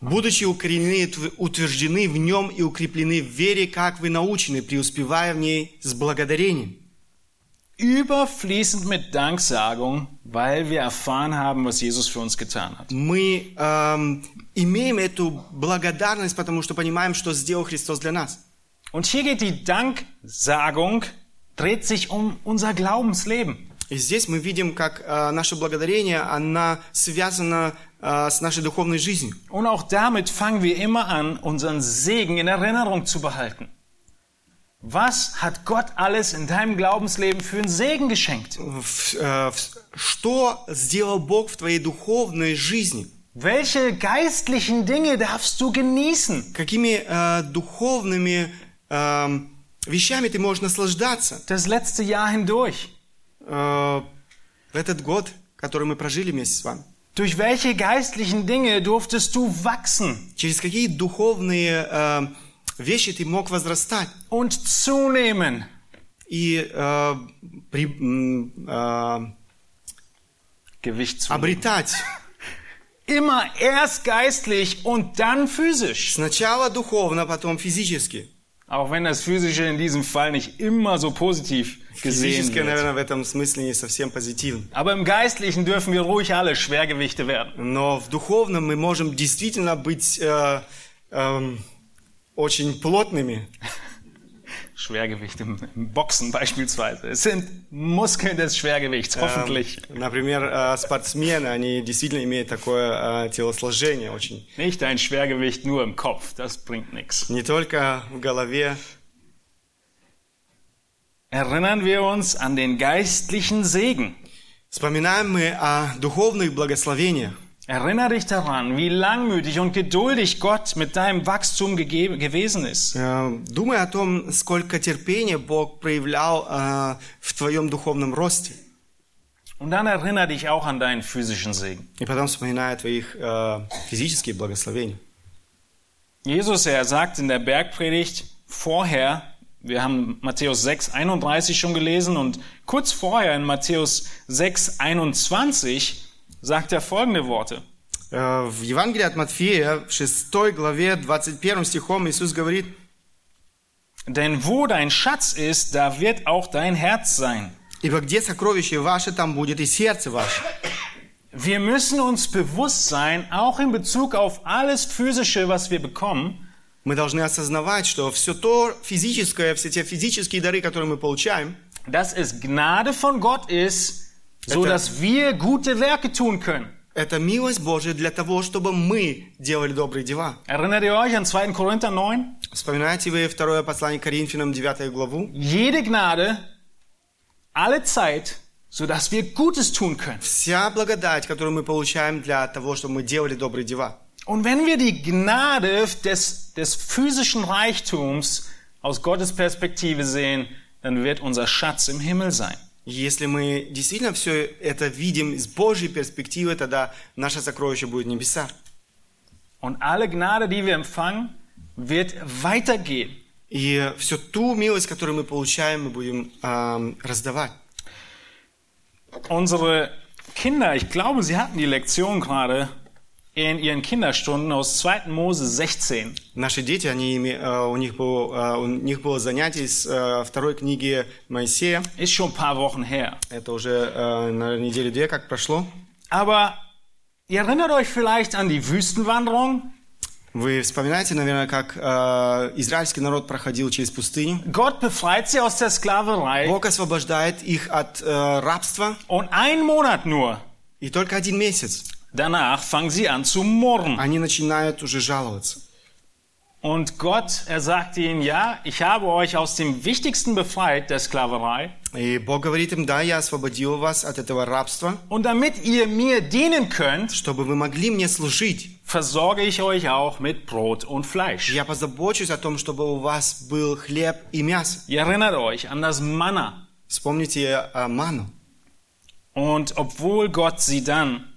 «Будучи укоренены, тв- утверждены в нем и укреплены в вере, как вы научены, преуспевая в ней с благодарением». Überfließend mit Danksagung, weil wir erfahren haben, was Jesus für uns getan hat. Мы эм, имеем эту благодарность, потому что понимаем, что сделал Христос для нас. Und hier geht die Danksagung, dreht sich um unser Glaubensleben. И здесь мы видим, как э, наше благодарение, она связана с нашей духовной жизнью. Und auch damit fangen wir immer an, unseren Segen in Erinnerung zu behalten. Was hat Gott alles in deinem Glaubensleben für einen Segen geschenkt? В- э, в- Что сделал Бог в твоей духовной жизни? Welche geistlichen Dinge darfst du genießen? Какими э, духовными эм, вещами ты можешь наслаждаться Das letzte Jahr hindurch. э, в этот год, который мы прожили вместе с вами? Durch welche geistlichen Dinge durftest du wachsen Через какие духовные э, вещи ты мог возрастать und zunehmen? и э, при- м, э, Gewicht zunehmen. обретать [laughs] Immer erst geistlich und dann physisch. сначала духовно, потом физически. Auch wenn das Physische in diesem Fall nicht immer so positiv gesehen Физическое, wird. наверное, в этом смысле не совсем позитивно. Aber im Geistlichen dürfen wir ruhig alle Schwergewichte werden. Но в духовном мы можем действительно быть э, эм, очень плотными. [laughs] Schwergewicht im, im Boxen beispielsweise. Es sind Muskeln des Schwergewichts, Эм, hoffentlich. например, э, спортсмены, они действительно имеют такое э, телосложение очень. Nicht ein Schwergewicht nur im Kopf, das bringt nichts. Не только в голове. Erinnern wir uns an den geistlichen Segen. Вспоминаем мы о духовных благословениях. Erinnere dich daran, wie langmütig und geduldig Gott mit deinem Wachstum gegeben, gewesen ist. Э, Думай о том, сколько терпения Бог проявлял э, в твоем духовном росте. Und dann erinnere dich auch an deinen physischen Segen. И потом вспоминай о твоих э, физических благословениях. Jesus, er sagt in der Bergpredigt vorher, wir haben Matthäus 6, 31 schon gelesen und kurz vorher in Matthäus 6, 21 sagt er folgende Worte. Э, В Евангелии от Матфея, в 6 главе, 21 стихом Иисус говорит, Denn wo dein Schatz ist, da wird auch dein Herz sein. «Ибо где сокровище ваше, там будет и сердце ваше». Wir müssen uns bewusst sein, auch in Bezug auf alles Physische, was wir bekommen, Мы должны осознавать, что все то физическое, все те физические дары, которые мы получаем, dass es Gnade von Gott ist, so Это- dass wir gute Werke tun können. это милость Божия для того, чтобы мы делали добрые дела. Erinnert ihr euch an 2. Korinther 9? Вспоминаете вы второе послание к Коринфянам, 9 главу? Jede Gnade, alle Zeit, so dass wir Gutes tun können. Вся благодать, которую мы получаем для того, чтобы мы делали добрые дела. Und wenn wir die Gnade des, des physischen Reichtums aus Gottes Perspektive sehen, dann wird unser Schatz im Himmel sein. Если мы действительно все это видим из Божьей перспективы, тогда наше сокровище будет в небесах. Und alle Gnade, die wir empfangen, wird weitergehen. И всю ту милость, которую мы получаем, мы будем ам, раздавать. Unsere Kinder, ich glaube, sie hatten die Lektion gerade in ihren Kinderstunden aus 2. Mose 16. Наши дети, они, э, у, них был, э, у них было занятие из э, второй книги Моисея. Ist schon ein paar Wochen her. Это уже, наверное, недели две как прошло. Aber ihr erinnert euch vielleicht an die Wüstenwanderung? Вы вспоминаете, наверное, как э, израильский народ проходил через пустыню. Gott befreit sie aus der Sklaverei Бог освобождает их от э, рабства, und einen Monat nur и только один месяц danach fangen sie an zu murren. они начинают уже жаловаться. Und Gott, er sagt ihnen, ja, ich habe euch aus dem Wichtigsten befreit, der Sklaverei. И Бог говорит им, да, я освободил вас от этого рабства, Und damit ihr mir dienen könnt, чтобы вы могли мне служить. versorge ich euch auch mit Brot und Fleisch. Я позабочусь о том, чтобы у вас был хлеб и мясо. Ihr erinnert euch an das Manna. Вспомните э, ману. Und obwohl Gott sie dann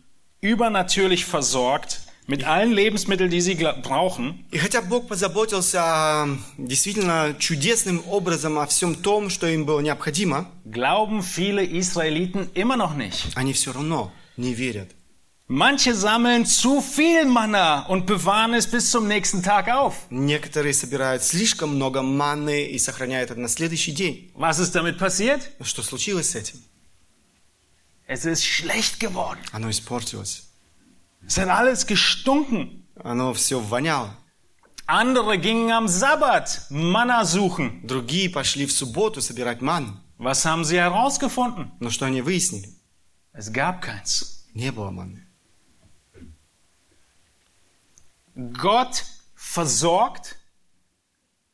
übernatürlich versorgt mit allen Lebensmitteln, die sie gla- brauchen, И хотя Бог позаботился а, действительно чудесным образом о всем том, что им было необходимо, glauben viele Israeliten immer noch nicht. они все равно не верят. Manche sammeln zu viel Manna und bewahren es bis zum nächsten Tag auf. Некоторые собирают слишком много манны и сохраняют это на следующий день. Was ist damit passiert? Что случилось с этим? Es ist schlecht geworden. Оно испортилось. Es hat alles gestunken. Оно все воняло. Andere gingen am Sabbat Manna suchen. Другие пошли в субботу собирать манну. Was haben sie herausgefunden? Но что они выяснили? Es gab keins. Не было манны. Gott versorgt,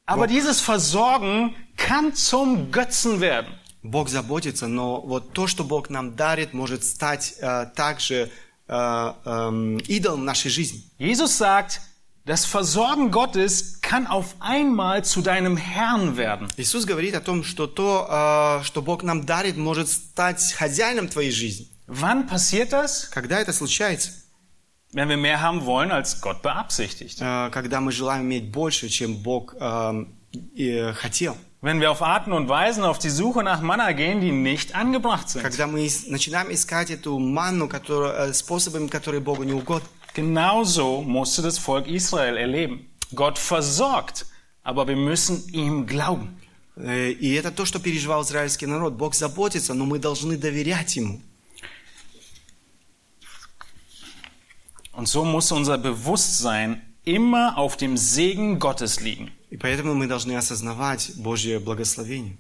aber dieses Versorgen kann zum Götzen werden. Бог заботится, но вот то, что Бог нам дарит, может стать э, также э, эм, идолом нашей жизни. Jesus sagt, das Versorgen Gottes kann auf einmal zu deinem Herrn werden. Иисус говорит о том, что то, э, что Бог нам дарит, может стать хозяином твоей жизни. Wann passiert das? Когда это случается? Wenn wir mehr haben wollen, als Gott beabsichtigt. Когда мы желаем иметь больше, чем Бог эм, хотел. Wenn wir auf Arten und Weisen auf die Suche nach Manna gehen, die nicht angebracht sind. Когда мы ис- начинаем искать эту манну которая, э, способами, которые Богу не угодны. Genauso musste das Volk Israel erleben. Gott versorgt, aber wir müssen ihm glauben. Э, И это то, что переживал израильский народ. Бог заботится, но мы должны доверять Ему. Und so muss unser Bewusstsein immer auf dem Segen Gottes liegen. И поэтому мы должны осознавать Божье благословение.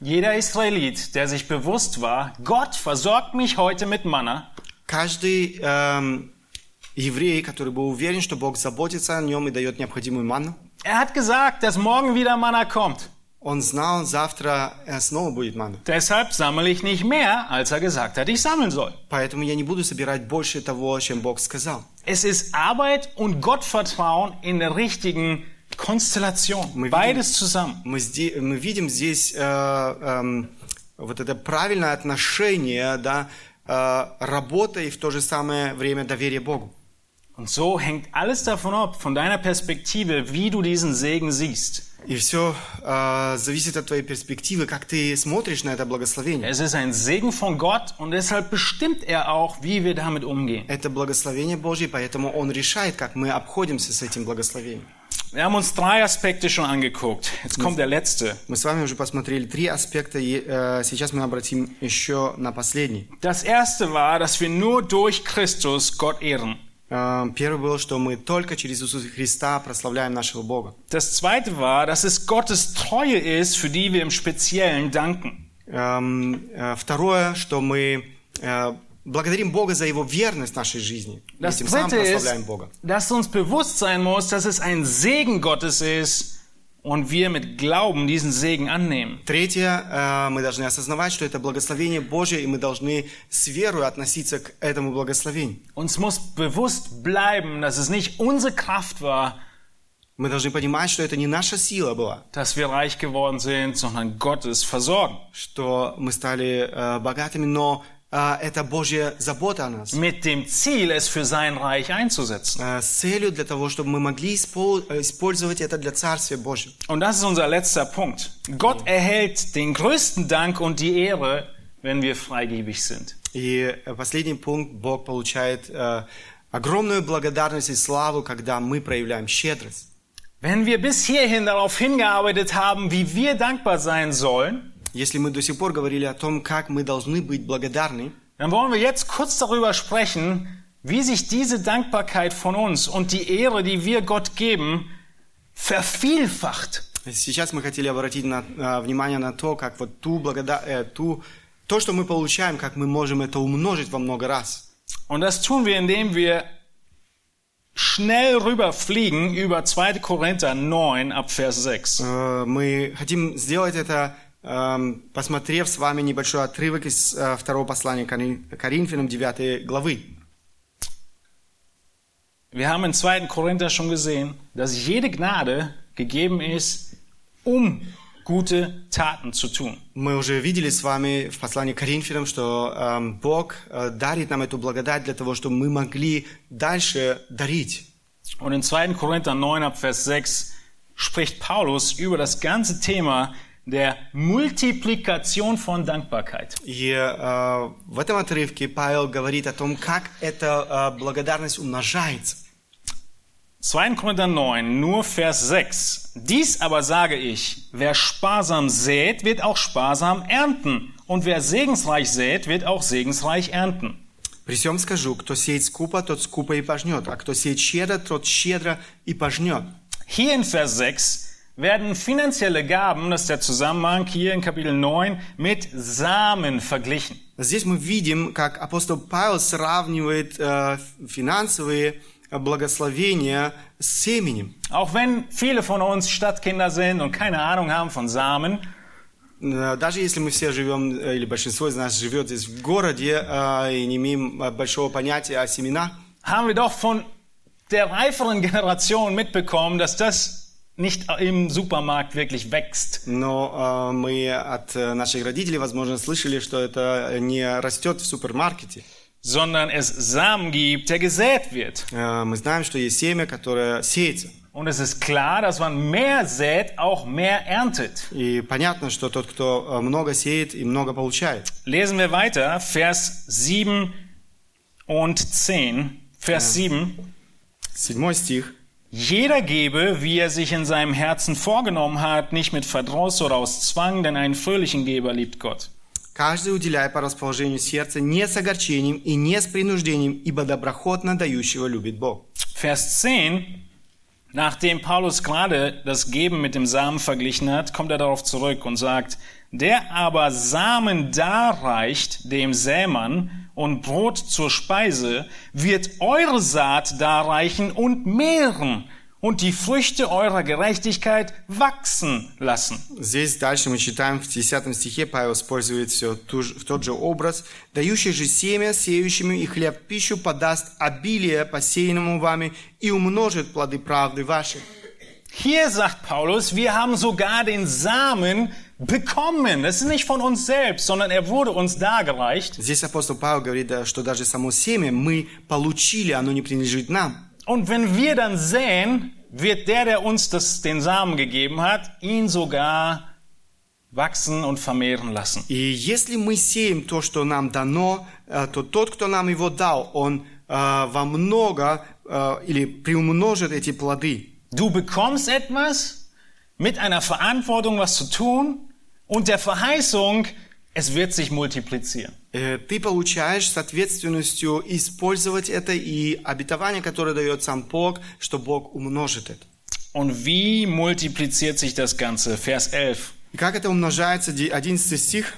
Jeder Israelit, der sich bewusst war, Gott versorgt mich heute mit Manna, Каждый эм, еврей, который был уверен, что Бог заботится о нем и дает необходимую манну, er hat gesagt, dass morgen wieder Manna kommt. он знал, завтра э, снова будет манна. Deshalb sammle ich nicht mehr, als er gesagt hat, ich sammeln soll. Поэтому я не буду собирать больше того, чем Бог сказал. Es ist Arbeit und Gottvertrauen in der richtigen Konstellation. Мы видим- Beides zusammen. Мы, зде- мы видим здесь э, эм, вот это правильное отношение, да, э, работа и в то же самое время доверие Богу. Und so hängt alles davon ab, von deiner Perspektive, wie du diesen Segen siehst. И все зависит от твоей перспективы, как ты смотришь на это благословение. Es ist ein Segen von Gott und deshalb bestimmt er auch, wie wir damit umgehen. Это благословение Божье, поэтому Он решает, как мы обходимся с этим благословением. Wir haben uns drei Aspekte schon angeguckt. Jetzt kommt der letzte. Мы с вами уже посмотрели три аспекта, и э, сейчас мы обратим еще на последний. Das erste war, dass wir nur durch Christus Gott ehren. Э, Первый был, что мы только через Иисуса Христа прославляем нашего Бога. Das zweite war, dass es Gottes Treue ist, für die wir im Speziellen danken. Эм, э, Второе, что мы э, благодарим Бога за Его верность в нашей жизни. И Das тем самым dritte ist, прославляем Бога. dass uns bewusst sein muss, dass es ein Segen Gottes ist und wir mit Glauben diesen Segen annehmen. Третье, э, мы должны осознавать, что это благословение Божье, и мы должны с верой относиться к этому благословению. Uns muss bewusst bleiben, dass es nicht unsere Kraft war, Мы должны понимать, что это не наша сила была, dass wir reich geworden sind, sondern Gottes Versorgen. что мы стали э, богатыми, но это Божья забота о нас. Mit dem Ziel, es für sein Reich einzusetzen. Э, с целью для того, чтобы мы могли испол- э, использовать это для Царствия Божьего. Und das ist unser letzter Punkt. Gott erhält den größten Dank und die Ehre, wenn wir freigebig sind. И э, последний пунkt, Бог получает э, огромную благодарность и славу, когда мы проявляем щедрость. Wenn wir bis hierhin darauf hingearbeitet haben, wie wir dankbar sein sollen, Если мы до сих пор говорили о том, как мы должны быть благодарны, dann wollen wir jetzt kurz darüber sprechen, wie sich diese Dankbarkeit von uns und die Ehre, die wir Gott geben, vervielfacht. Сейчас мы хотели обратить на- э, внимание на то, как вот ту благода... э, ту... то, что мы получаем, как мы можем это умножить во много раз. Und das tun wir, indem wir schnell rüberfliegen über 2. Korinther 9 ab Vers 6. Э, Мы хотим сделать это, эм, посмотрев с вами небольшой отрывок из э, второго послания Корин- Коринфянам 9 главы. Wir haben in 2. Korinther schon gesehen, dass jede Gnade gegeben ist, um gute Taten zu tun. Мы уже видели с вами в послании к Коринфянам, что эм, Бог э, дарит нам эту благодать для того, чтобы мы могли дальше дарить. Und in 2. Korinther 9 ab Vers 6 spricht Paulus über das ganze Thema der Multiplikation von Dankbarkeit. И э, в этом отрывке Павел говорит о том, как эта э, благодарность умножается. 2. Korinther 9, nur Vers 6. Dies aber sage ich, wer sparsam sät, wird auch sparsam ernten. Und wer segensreich sät, wird auch segensreich ernten. При всем скажу, кто сеет скупо, тот скупо и пожнет, а кто сеет щедро, тот щедро и пожнет. Hier in Vers 6 werden finanzielle Gaben, das ist der Zusammenhang hier in Kapitel 9, mit Samen verglichen. Здесь мы видим, как апостол Павел сравнивает э, финансовые благословения с семенем. Auch wenn viele von uns Stadtkinder sind und keine Ahnung haben von Samen, Э, Даже если мы все живем, э, или большинство из нас живет здесь в городе э, и не имеем э, большого понятия о семенах, haben wir doch von der reiferen Generation mitbekommen, dass das nicht im Supermarkt wirklich wächst. но э, мы от э, наших родителей, возможно, слышали, что это не растет в супермаркете. sondern es Samen gibt, der gesät wird. Э, Мы знаем, что есть семя, которое сеется. Und es ist klar, dass man mehr sät, auch mehr erntet. И понятно, что тот, кто э, много сеет и много получает. Lesen wir weiter, Vers 7 und 10. Vers 7. Седьмой стих. Jeder gebe, wie er sich in seinem Herzen vorgenommen hat, nicht mit Verdruss oder aus Zwang, denn einen fröhlichen Geber liebt Gott. Каждый уделяй по расположению сердца не с огорчением и не с принуждением, ибо доброхотно дающего любит Бог. Vers 10, nachdem Paulus gerade das Geben mit dem Samen verglichen hat, kommt er darauf zurück und sagt, der aber Samen darreicht dem Sämann und Brot zur Speise, wird eure Saat darreichen und mehren und die Früchte eurer Gerechtigkeit wachsen lassen. Здесь дальше мы читаем в 10 стихе, Павел использует все ту же- в тот же образ. «Дающий же семя, сеющему и хлеб в пищу подаст обилие посеянному вами и умножит плоды правды ваши». Hier sagt Paulus, wir haben sogar den Samen bekommen. Das ist nicht von uns selbst, sondern er wurde uns dargereicht. Здесь апостол Павел говорит, да, что даже само семя мы получили, оно не принадлежит нам. Und wenn wir dann säen, wird der, der uns das, den Samen gegeben hat, ihn sogar wachsen und vermehren lassen. И если мы сеем то, что нам дано, э, то тот, кто нам его дал, он э, во много э, или приумножит эти плоды. Du bekommst etwas mit einer Verantwortung, was zu tun und der Verheißung, es wird sich multiplizieren. Э, Ты получаешь с ответственностью использовать это и обетование, которое дает сам Бог, что Бог умножит это. Und wie multipliziert sich das Ganze? Vers 11. И как это умножается? Ди- 11 стих.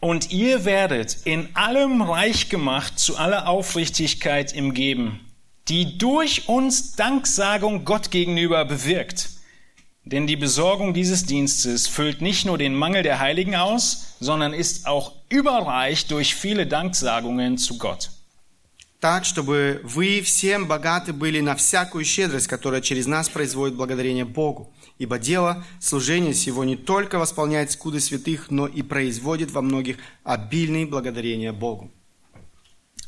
Und ihr werdet in allem reich gemacht zu aller Aufrichtigkeit im Geben, die durch uns Danksagung Gott gegenüber bewirkt. Denn die Besorgung dieses Dienstes füllt nicht nur den Mangel der Heiligen aus, sondern ist auch überreich durch viele Danksagungen zu Gott. Так, чтобы вы всем богаты были на всякую щедрость, которая через нас производит благодарение Богу. Ибо дело служения сего не только восполняет скуды святых, но и производит во многих обильные благодарения Богу.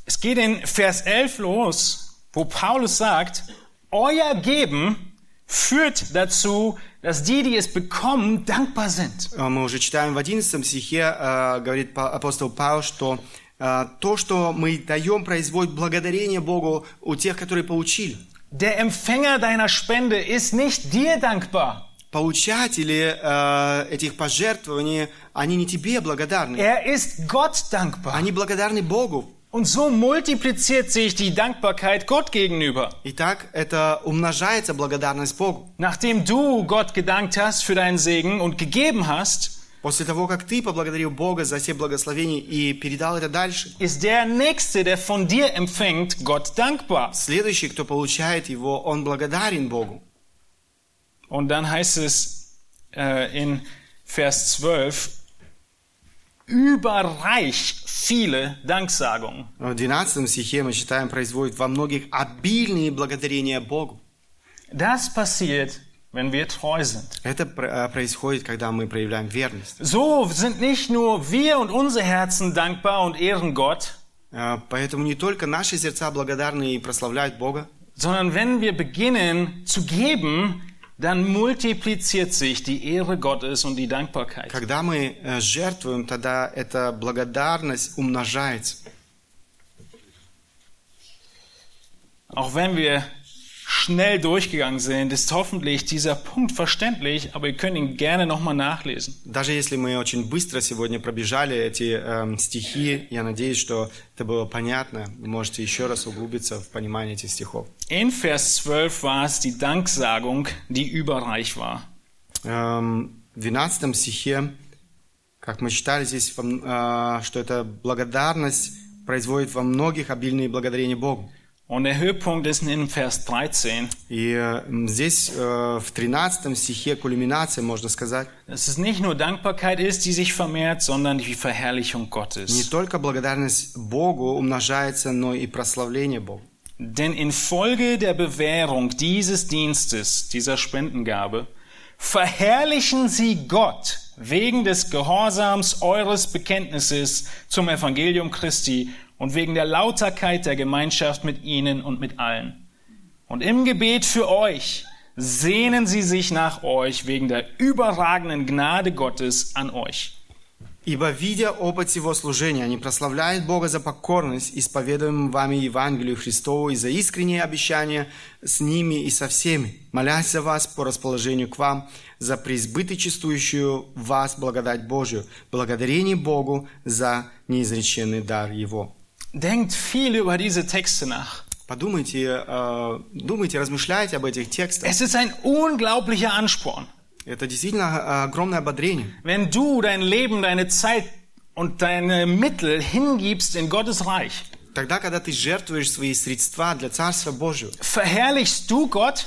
Es geht in Vers 11 los, wo Paulus sagt, euer Geben führt dazu, dass die, die es bekommen, dankbar sind. Э, Мы уже читаем в 11 стихе, э, говорит апостол Павел, что э, то, что мы даем, производит благодарение Богу у тех, которые получили. Der Empfänger deiner Spende ist nicht dir dankbar. Получатели э, этих пожертвований, они не тебе благодарны. Er ist Gott dankbar. Они благодарны Богу. Und so multipliziert sich die Dankbarkeit Gott gegenüber. Итак, это умножается благодарность Богу. Nachdem du Gott gedankt hast für deinen Segen und gegeben hast, После того, как ты поблагодарил Бога за все благословения и передал это дальше, ist der Nächste, der von dir empfängt, Gott dankbar. следующий, кто получает его, он благодарен Богу. Und dann heißt es äh, in Vers 12, überreich viele Danksagungen. В 12 стихе мы читаем, производит во многих обильные благодарения Богу. Das passiert, wenn wir treu sind. Это пр- э, происходит, когда мы проявляем верность. So sind nicht nur wir und unsere Herzen dankbar und ehren Gott, Э, Поэтому не только наши сердца благодарны и прославляют Бога, sondern wenn wir beginnen zu geben, dann multipliziert sich die Ehre Gottes und die Dankbarkeit. когда мы э, жертвуем, тогда эта благодарность умножается. Auch wenn wir schnell durchgegangen sind, ist hoffentlich dieser Punkt verständlich, aber ihr könnt ihn gerne nochmal nachlesen. Даже если мы очень быстро сегодня пробежали эти эм, стихи, я надеюсь, что это было понятно. Вы можете еще раз углубиться в понимание этих стихов. In Vers 12 war es die Danksagung, die überreich war. Эм, в 12 стихе, как мы читали здесь, вам, э, что эта благодарность производит во многих обильные благодарения Богу. Und der Höhepunkt ist in Vers 13. И э, м, здесь э, в 13 стихе кульминация, можно сказать, Dass es nicht nur Dankbarkeit ist, die sich vermehrt, sondern die Verherrlichung не Gottes. только благодарность Богу умножается, но и прославление Богу. Denn infolge der Bewährung dieses Dienstes, dieser Spendengabe, verherrlichen sie Gott wegen des Gehorsams eures Bekenntnisses zum Evangelium Christi und wegen der Lauterkeit der Gemeinschaft mit ihnen und mit allen. Und im Gebet für euch sehnen sie sich nach euch wegen der überragenden Gnade Gottes an euch. Ибо, видя опыт его служения, они прославляют Бога за покорность, исповедуемым вами Евангелию Христову и за искренние обещания с ними и со всеми, молясь за вас по расположению к вам, за преизбыточествующую в вас благодать Божию, благодарение Богу за неизреченный дар Его. Denkt viel über diese Texte nach. Подумайте, э, думайте, размышляйте об этих текстах. Es ist ein unglaublicher Ansporn. Это действительно э, огромное ободрение. Wenn du dein Leben, deine Zeit und deine Mittel hingibst in Gottes Reich, Тогда, когда ты жертвуешь свои средства для Царства Божьего, verherrlichst du Gott,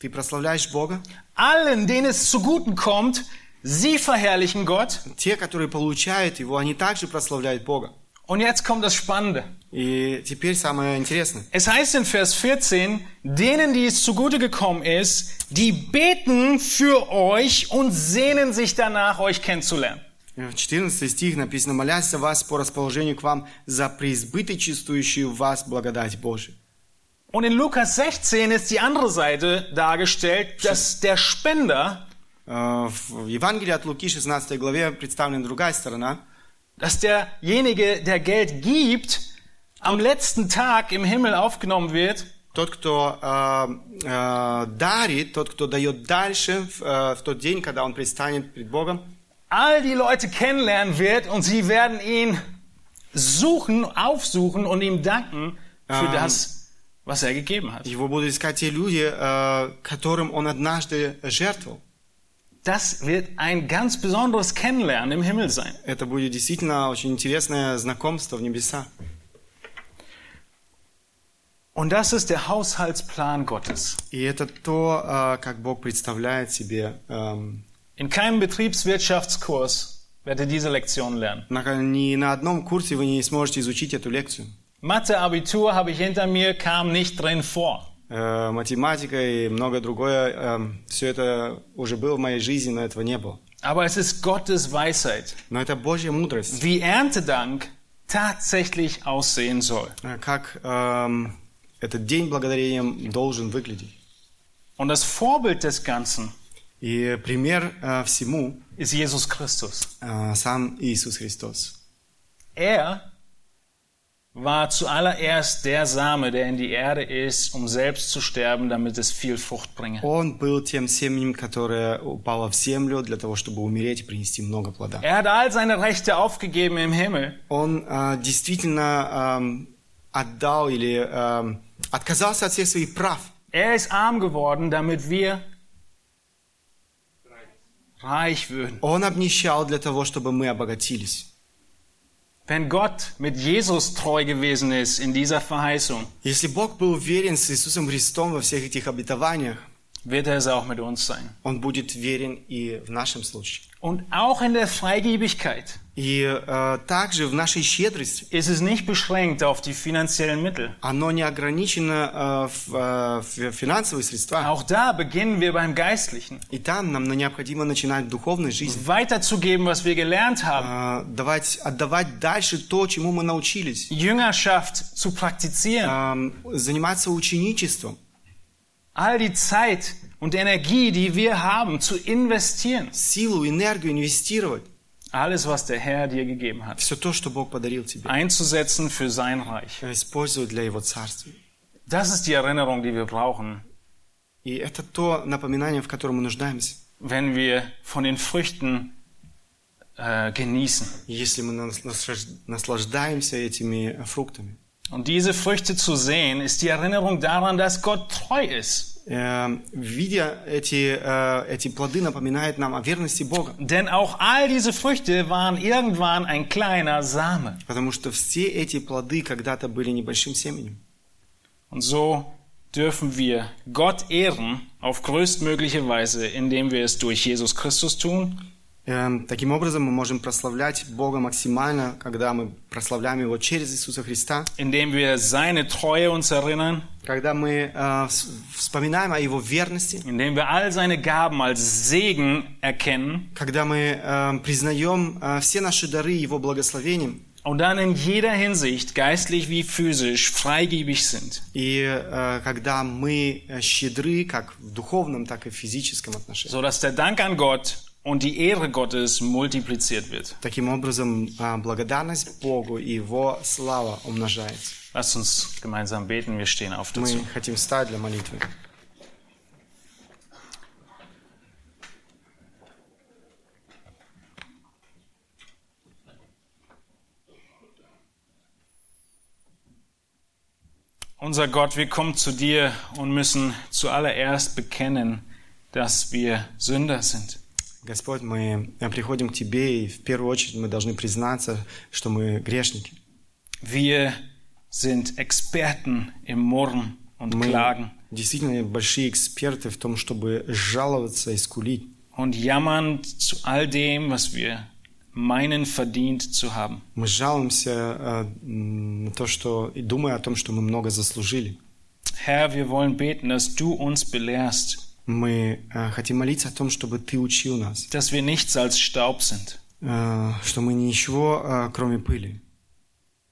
ты прославляешь Бога, allen, denen es zuguten kommt, sie verherrlichen Gott. те, которые получают Его, они также прославляют Бога. Und jetzt kommt das Spannende. И теперь самое интересное. Es heißt in Vers 14, denen, die es zugute gekommen ist, die beten für euch und sehnen sich danach, euch kennenzulernen. В 14 стих написано, «Молясь за вас по расположению к вам, за преизбыточествующую в вас благодать Божию». Und in Lukas 16 ist die andere Seite dargestellt, dass der Spender, Э, В Евангелии от Луки, 16 главе, представлена другая сторона. dass derjenige, der Geld gibt, am letzten Tag im Himmel aufgenommen wird Тот, кто э, э, дарит, тот, кто дает дальше, в, э, в тот день, когда он предстанет пред Богом, all die Leute kennenlernen wird und sie werden ihn suchen, aufsuchen und ihm danken für Ähm. das, was er gegeben hat. его будут искать те люди, э, которым он однажды жертвовал. Das wird ein ganz besonderes Kennenlernen im Himmel sein. Это будет действительно очень интересное знакомство в небесах. Und das ist der Haushaltsplan Gottes. И это то, э, как Бог представляет себе. эм, In keinem Betriebswirtschaftskurs werdet ihr diese Lektion lernen. на- ни на одном курсе вы не сможете изучить эту лекцию. Mathe-Abitur habe ich hinter mir, kam nicht drin vor. Э, математика и многое другое, все это уже было в моей жизни, но этого не было. Aber es ist Gottes Weisheit, Но это Божья мудрость, wie Erntedank tatsächlich aussehen soll. э, как эм, этот день благодарения должен выглядеть. Und das Vorbild des Ganzen И пример э, всему ist Jesus Christus. э, сам Иисус Христос. Er war zuallererst der Same, der in die Erde ist, um selbst zu sterben, damit es viel Frucht bringe. Он был тем семенем, которое упало в землю для того, чтобы умереть и принести много плода. Er hat all seine Rechte aufgegeben im Himmel, Он э, действительно эм, отдал или эм, отказался от всех своих прав. Er ist arm geworden, damit wir reich würden. Он обнищал для того, чтобы мы обогатились. Wenn Gott mit Jesus treu gewesen ist in dieser Verheißung, Если Бог был верен с Иисусом Христом во всех этих обетованиях, wird er es auch mit uns sein. Он будет верен и в нашем случае. Und auch in der Freigebigkeit И э, также в нашей щедрости ist es nicht beschränkt auf die finanziellen Mittel. оно не ограничено э, в, э, в финансовые средства. Auch da beginnen wir beim Geistlichen. И там нам ну, необходимо начинать духовную жизнь. Weiterzugeben, was wir gelernt haben. Э, давать, отдавать дальше то, чему мы научились. Jüngerschaft zu praktizieren. Эм, заниматься ученичеством. All die Zeit und Energie, die wir haben, zu investieren. Силу, энергию инвестировать. Alles, was der Herr dir gegeben hat. Все то, что Бог подарил тебе. Einzusetzen für sein Reich. Использовать для Его Царствия. Das ist die Erinnerung, die wir brauchen, И это то напоминание, в котором мы нуждаемся. wenn wir von den Früchten äh, genießen. Если мы нас- наслаж- наслаждаемся этими фруктами. Und diese Früchte zu sehen, ist die Erinnerung daran, dass Gott treu ist. Э, Видя эти, э, эти плоды, напоминает нам о верности Бога. Denn auch all diese Früchte waren irgendwann ein kleiner Same. Потому что все эти плоды когда-то были небольшим семенем. Und so dürfen wir Gott ehren auf größtmögliche Weise, indem wir es durch Jesus Christus tun Эм, Таким образом, мы можем прославлять Бога максимально, когда мы прославляем Его через Иисуса Христа, indem wir seine Treue uns erinnern, когда мы вс- вспоминаем о Его верности, indem wir all seine Gaben als Segen erkennen. Когда мы э, признаем э, все наши дары Его благословением, und dann in jeder Hinsicht, geistlich wie physisch, freigebig sind. и когда мы щедры как в духовном, так и в физическом отношении. so dass der Dank an Gott und die Ehre Gottes multipliziert wird. Таким образом, э, благодарность Богу и Его слава умножается. Lasst uns gemeinsam beten, wir stehen auf dazu. Мы хотим встать для молитвы. Unser Gott, wir kommen zu dir und müssen zuallererst bekennen, dass wir Sünder sind. Господь, мы э, приходим к Тебе, и в первую очередь мы должны признаться, что мы грешники. Wir sind Experten im Murren und Мы Klagen действительно большие эксперты в том, чтобы жаловаться и скулить. und jammern zu all dem, was wir meinen verdient zu haben. Мы жалуемся э, на то, что и думая о том, что мы много заслужили. Herr, wir wollen beten, dass du uns belehrst, Мы э, хотим молиться о том, чтобы Ты учил нас, dass wir nichts als Staub sind, э, что мы ничего, э, кроме пыли.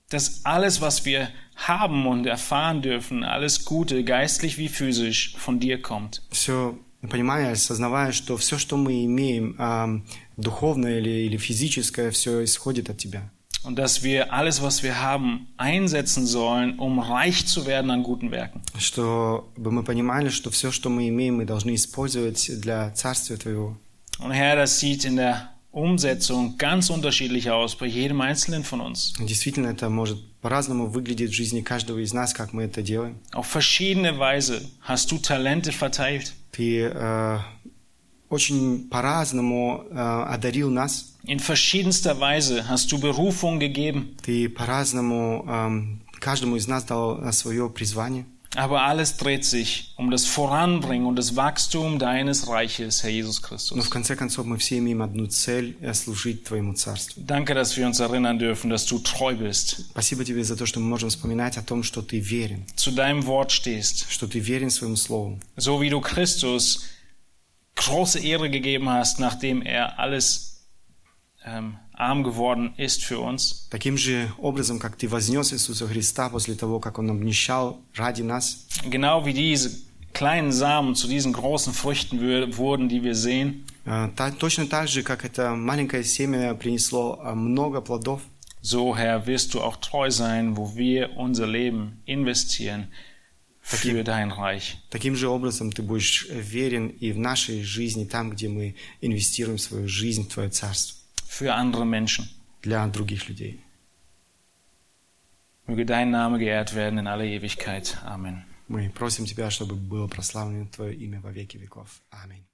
dass alles, was wir haben und erfahren dürfen, alles Gute, geistlich wie physisch, von dir kommt. Все, понимая, осознавая, что все, что мы имеем, духовное или, или физическое, все исходит от Тебя. Und dass wir alles, was wir haben, einsetzen sollen, um reich zu werden an guten Werken. Чтобы мы понимали, что все, что мы имеем, мы должны использовать для Царствия Твоего. Und Herr, das sieht in der Umsetzung ganz unterschiedlich aus bei jedem Einzelnen von uns. Действительно, это может по-разному выглядеть в жизни каждого из нас, как мы это делаем. Auf verschiedene Weise hast du Talente verteilt. Ты э, очень по-разному э, одарил нас. In verschiedenster Weise hast du Berufung gegeben. Ты по-разному эм, каждому из нас дал э, свое призвание. Aber alles dreht sich um das Voranbringen und das Wachstum deines Reiches, Herr Jesus Но в Christus. конце концов мы все имеем одну цель – э, служить Твоему Царству. Danke, dass wir uns erinnern dürfen, dass du treu bist, Спасибо Тебе за то, что мы можем вспоминать о том, что Ты верен, zu deinem Wort stehst, что Ты верен своему Слову. so wie du Christus große Ehre gegeben hast, nachdem er alles ähm, arm geworden ist für uns. Таким же образом, как Ты вознес Иисуса Христа после того, как Он обнищал ради нас, Genau wie diese kleinen Samen zu diesen großen Früchten wür- wurden, die wir sehen, э, та- точно так же, как это маленькое семя принесло э, много плодов, so Herr wirst du auch treu sein, wo wir unser Leben investieren für dein Reich. таким же образом Ты будешь верен и в нашей жизни, там, где мы инвестируем свою жизнь в Твое Царство für andere Menschen. для других людей. Möge dein Name geehrt werden in aller Ewigkeit. Amen. Мы просим Тебя, чтобы было прославлено Твое имя во веки веков. Аминь.